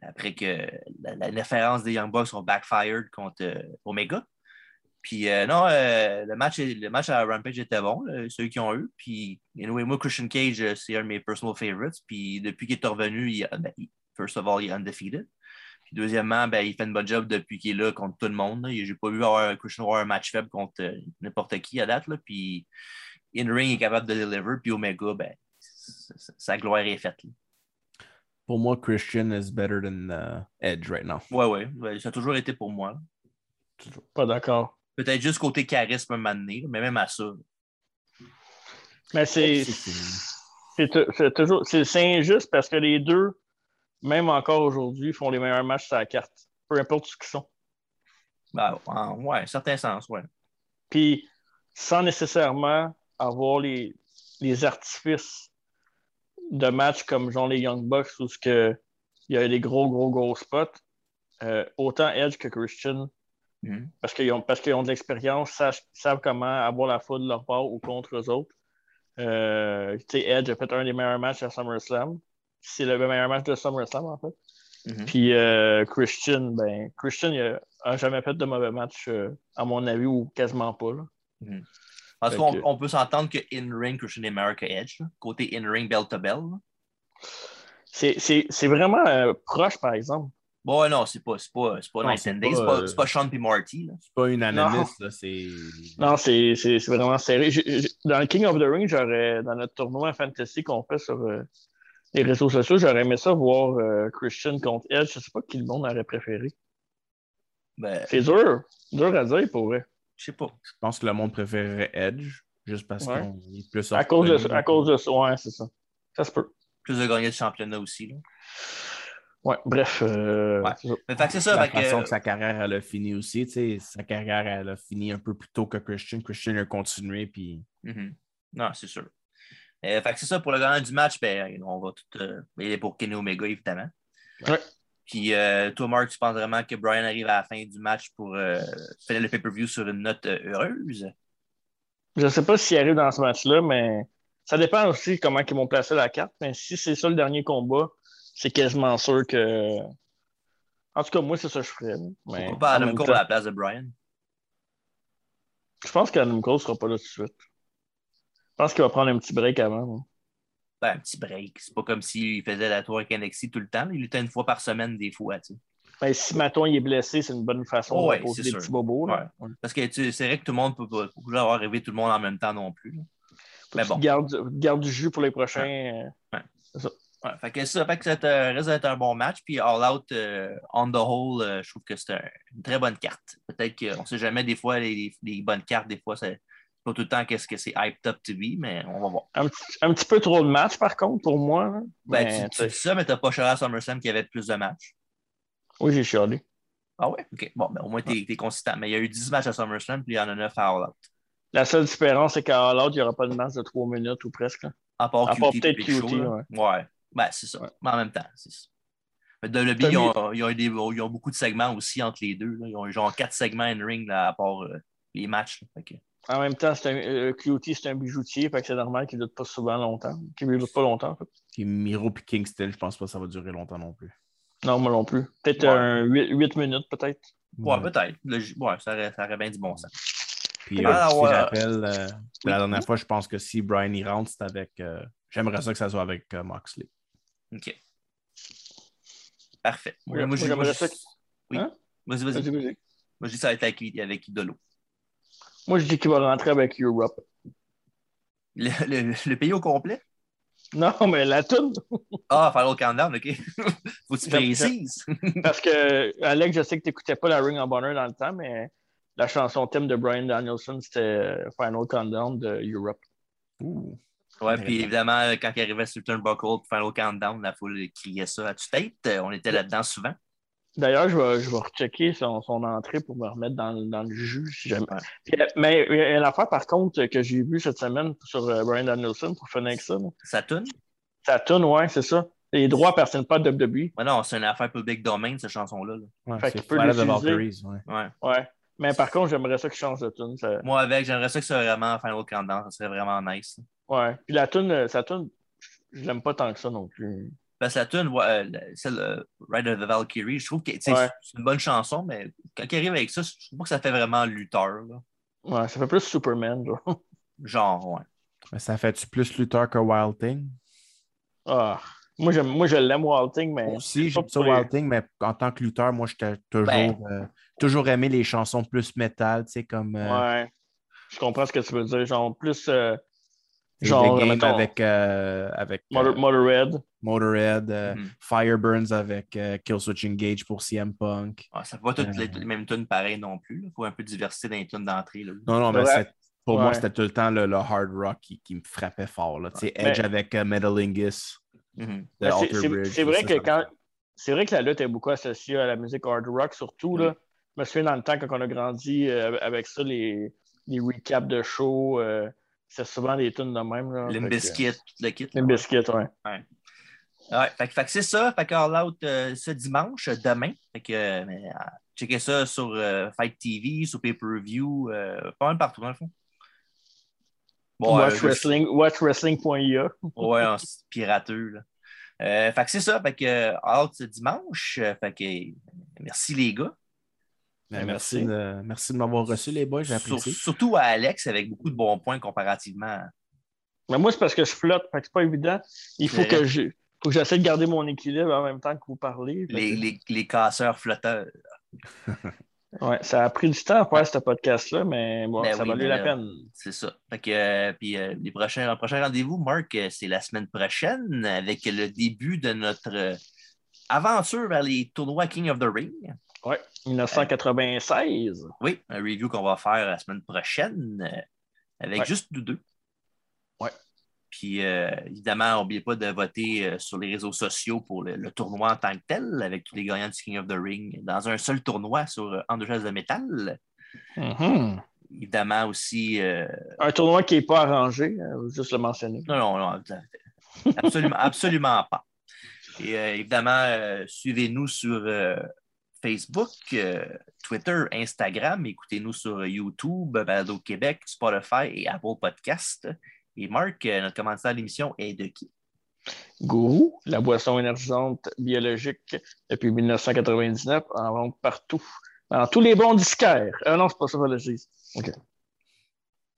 Après que la, la référence des Young Bucks ont backfired contre Omega. Puis euh, non, euh, le, match, le match à Rampage était bon, là, ceux qui ont eu. Puis, anyway, moi, Christian Cage, euh, c'est un de mes personal favorites. Puis depuis qu'il est revenu, il, ben, il- first of all, il est undefeated. Puis deuxièmement, ben, il fait une bonne job depuis qu'il est là contre tout le monde. Je n'ai pas vu avoir Christian avoir un match faible contre euh, n'importe qui à date. Là. Puis in-ring est capable de deliver. Puis Omega, ben, sa gloire est faite. là. Pour moi, Christian is better than uh, Edge right now. Ouais, ouais, ouais, Ça a toujours été pour moi. là. Pas d'accord. Peut-être juste côté charisme un moment donné, mais même à ça. Mais c'est. C'est fini. C'est toujours c'est injuste parce que les deux, même encore aujourd'hui, font les meilleurs matchs sur la carte. Peu importe ce qu'ils sont. Ben, en, ouais, un certain sens, ouais. Puis sans nécessairement avoir les, les artifices de matchs comme genre les Young Bucks où ce que il y a des gros, gros, gros spots. euh, autant Edge que Christian, Mhm. parce qu'ils ont, parce qu'ils ont de l'expérience, savent, savent comment avoir la foule de leur part ou contre eux autres. Euh, tu sais, Edge a fait un des meilleurs matchs à SummerSlam. C'est le meilleur match de SummerSlam, en fait. Mhm. Puis euh, Christian, ben, Christian, il a, a jamais fait de mauvais match, euh, à mon avis, ou quasiment pas. Là. Parce Fait qu'on que- on peut s'entendre que in-ring, Christian est meilleur que Edge. là. Côté in-ring, bell to bell. là. C'est- C'est c'est vraiment euh, proche, par exemple. Bon, non, c'est pas, c'est pas, c'est pas Non, c'est and Day, pas, c'est pas, euh, pas Sean P. Marty. Là. C'est pas unanimous, là, c'est. Non, c'est c'est- c'est vraiment serré. Dans le King of the Ring, j'aurais, dans notre tournoi fantasy qu'on fait sur euh, les réseaux sociaux, j'aurais aimé ça voir euh, Christian contre Edge. Je sais pas qui le monde aurait préféré. Ben, C'est dur. Dur à dire pour vrai. je sais pas. Je pense que le monde préférerait Edge, juste parce Ouais. qu'il est plus À cause de, à cause de ça. Ouais, c'est ça. Ça se peut. Plus de gagner le championnat aussi. Là. Ouais, bref. euh, Ouais. Mais fait que c'est ça. La fait que- façon que sa carrière elle a fini aussi, tu sais, sa carrière elle a fini un peu plus tôt que Christian. Christian a continué, puis Mhm. Non, c'est sûr. Euh, fait que c'est ça, pour le gagnant du match, ben, on va tout. Euh, il est pour Kenny Omega, évidemment. Ouais. Puis euh, toi, Marc, tu penses vraiment que Brian arrive à la fin du match pour euh, finir le pay-per-view sur une note euh, heureuse? Je sais pas s'il arrive dans ce match-là, mais ça dépend aussi comment ils vont placer la carte. Mais si c'est ça le dernier combat, c'est quasiment sûr que. En tout cas, moi, c'est ça que je ferais. Mais Pourquoi pas Adam même Cole temps, à la place de Brian? Je pense qu'Adam Cole sera pas là tout de suite. Je pense qu'il va prendre un petit break avant. hein. Ben, un petit break. C'est pas comme s'il faisait la tour avec NXT tout le temps. Il était une fois par semaine, des fois. tu sais. Ben, si Maton il est blessé, c'est une bonne façon Oh, ouais, de poser c'est des sûr. petits bobos. Là. Ouais. Parce que tu c'est vrai que tout le monde peut pas peut pas avoir rêvé tout le monde en même temps non plus. Mais bon. gardes du jus pour les prochains. euh, Ouais, fait que ça fait que ça te- risque d'être un bon match. Puis All Out, euh, on the whole, euh, je trouve que c'est un- une très bonne carte. Peut-être qu'on ne sait jamais, des fois, les, les bonnes cartes, des fois, ça, pas tout le temps qu'est-ce que c'est hyped up to be, mais on va voir. Un petit, un petit peu trop de matchs, par contre, pour moi. Ben, Mais, tu, tu dis ça, mais t'as pas cher à SummerSlam qu'il y avait plus de matchs. Oui, j'ai chialé. Ah ouais? OK. Bon, ben, au moins, t'es es consistant. Mais il y a eu 10 matchs à SummerSlam, puis il y en a 9 à All Out. La seule différence, c'est qu'à l'autre, il n'y aura pas de match de 3 minutes ou presque. là. À part peut-être QT, ouais. Ouais. Ben, c'est ça. Ouais. Mais en même temps, c'est ça. Mais de lobby, T'as ils ont, ils, ont des- ils ont beaucoup de segments aussi entre les deux. là. Ils ont genre 4 segments in ring là, à part euh, les matchs. que- En même temps, c'est un, euh, QT, c'est un bijoutier, fait que c'est normal qu'il ne doute pas souvent longtemps. Qu'il ne doute pas longtemps. en fait. Puis Miro puis Kingston, je pense pas que ça va durer longtemps non plus. Non, moi non plus. Peut-être Ouais. un 8, minutes, peut-être. Ouais, Ouais. peut-être. Ouais, ça aurait, ça aurait bien du bon sens. Puis Ah, euh, petit ouais. rappel, euh, Oui. la dernière fois, je pense que si Brian y rentre, c'est avec. euh, J'aimerais ça que ça soit avec euh, Moxley. OK. Parfait. Ouais, moi, je- moi, moi, j'aimerais je- ça que- Oui. Hein? Vas-y, vas-y. Moi, je dis ça va être avec, avec Idolo. Moi, je dis qu'il va rentrer avec Europe. Le, le- le pays au complet? Non, mais la toune, Ah, Final Countdown, OK. Faut que tu précises. parce que, Alex, je sais que tu n'écoutais pas la Ring of Honor dans le temps, mais la chanson thème de Brian Danielson, c'était Final Countdown de Europe. Ouh. Ouais, puis évidemment, quand il arrivait sur le Turnbuckle pour Final Countdown, la foule criait ça à tue-tête. Euh, On était là-dedans souvent. D'ailleurs, je vais, je vais rechecker son, son entrée pour me remettre dans, le- dans le jus si jamais. Ouais. Puis, euh, Mais il y a une affaire, par contre, que j'ai vue cette semaine sur euh, Brian Danielson pour finir avec ça. là. Ça tourne? Ça tourne, ouais, c'est ça. Les droits appartiennent pas à WWE. Ouais, non, c'est une affaire public domain, cette chanson-là. là. Ouais, Fait c'est qu'il peut l'utiliser. Valkyries. Ouais. Ouais. Ouais. Mais par contre, j'aimerais ça qu'il change de tune. Ça... Moi, avec, j'aimerais ça que ce soit vraiment Final Countdown. Ça serait vraiment nice. Ouais. Puis la tune, euh, sa tune, je l'aime pas tant que ça non plus. Parce que la tune, ouais, euh, le- celle euh, Ride of the Valkyrie, je trouve que Ouais. c'est une bonne chanson, mais quand il arrive avec ça, je trouve pas que ça fait vraiment lutteur. là. Ouais, ça fait plus Superman, genre. Genre, ouais. Mais ça fait-tu plus lutteur que Wild Thing? Ah. Moi, j'aime, moi, je l'aime, Walting, mais. Aussi, j'aime ça Wild Thing, mais en tant que lutteur, moi, j'étais toujours, Ben. euh, toujours aimé les chansons plus métal, tu sais, comme euh, Ouais. Je comprends ce que tu veux dire. Genre, plus. euh, genre, Game mettons, avec, euh, avec euh, Motor- Motorhead. Motorhead, euh, Mhm. Fireburns avec euh, Killswitch Engage pour CM Punk. Ah, ça pas toutes Euh. les, les mêmes tunes pareilles non plus. Il faut un peu de diversité dans les tunes d'entrée. Non, non, mais Ouais. c'est- pour moi, Ouais. c'était tout le temps le, le hard rock qui, qui me frappait fort. Là. Tu sais, Mais- Edge avec Metalingus. Mhm. de Mais c'est- vrai ça, que ça quand. vrai que la lutte est beaucoup associée à la musique hard rock, surtout. Là. Me souviens dans le temps, quand on a grandi euh, avec ça, les, les recaps de show, euh, c'est souvent des tunes de même. Bizkit, tout le kit. Limp Bizkit, ouais. Ouais, fait, que- fait que c'est ça. Fait que All Out euh, ce dimanche, demain. Fait que euh, checkez ça sur euh, Fight TV, sur Pay-Per-View, pas mal partout, dans le fond. Bon, Watch, Wrestling, watchwrestling.ia. Ouais, on- c'est pirateux. Là. Fait que c'est ça. Fait que All Out ce dimanche. Fait que merci les gars. Ben, Merci. merci. de, merci de m'avoir reçu, les boys, Sur- j'apprécie. surtout à Alex avec beaucoup de bons points comparativement. Mais moi, c'est parce que je flotte, fait que c'est pas évident. Il faut que vrai. je. Faut que j'essaie de garder mon équilibre en même temps que vous parlez. Les, que- les, les casseurs flotteurs. Ouais, ça a pris du temps à faire ce podcast-là, mais bon, Ben ça oui, valait la peine. C'est ça. Fait que, euh, puis euh, les prochains, le prochain rendez-vous, Marc, euh, c'est la semaine prochaine avec le début de notre aventure vers les tournois King of the Ring. Ouais, 1996. Oui, un review qu'on va faire la semaine prochaine euh, avec Ouais. juste nous deux. Ouais. Puis euh, évidemment, n'oubliez pas de voter euh, sur les réseaux sociaux pour le, le tournoi en tant que tel, avec tous les gagnants du King of the Ring dans un seul tournoi sur euh, En deux de métal. Mhm. Évidemment aussi. euh, Un tournoi qui n'est pas arrangé, euh, juste le mentionner. Non, non, non, absolument, absolument pas. Et euh, évidemment, euh, suivez-nous sur euh, Facebook, euh, Twitter, Instagram. Écoutez-nous sur YouTube, Balado Québec, Spotify et Apple Podcast. Et Marc, euh, notre commentaire à l'émission est de qui? Gourou, la boisson énergisante biologique depuis 1999, en vente partout. Dans tous les bons disquaires. Ah non, c'est pas ça que je dis. OK.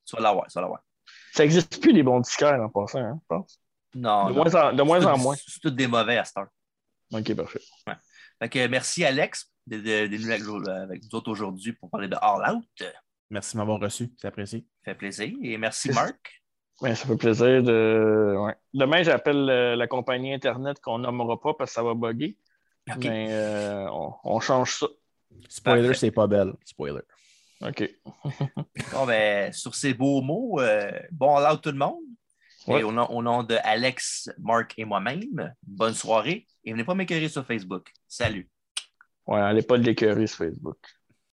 Tu vas l'avoir, tu vas l'avoir. Ça n'existe plus, les bons disquaires, en passant, hein, je pense. Non, De non. moins en, de moins en moins. C'est tous des mauvais à cette heure. OK, parfait. Fait que merci Alex d'être nous avec, avec nous autres aujourd'hui pour parler de All Out. Ça Merci de m'avoir reçu, c'est apprécié. fait plaisir. Et merci Marc. Ouais, ça fait plaisir de. ouais. Demain, j'appelle euh, la compagnie Internet qu'on nommera pas parce que ça va bugger. Mais euh, on, on change ça. Spoiler, c'est pas belle. Spoiler. OK. bon, ben, sur ces beaux mots, euh, bon all tout le monde. Ouais. Et au nom, au nom de Alex, Marc et moi-même, bonne soirée. Et venez pas m'écœurer sur Facebook. Salut. Ouais, allez pas le décœurer sur Facebook.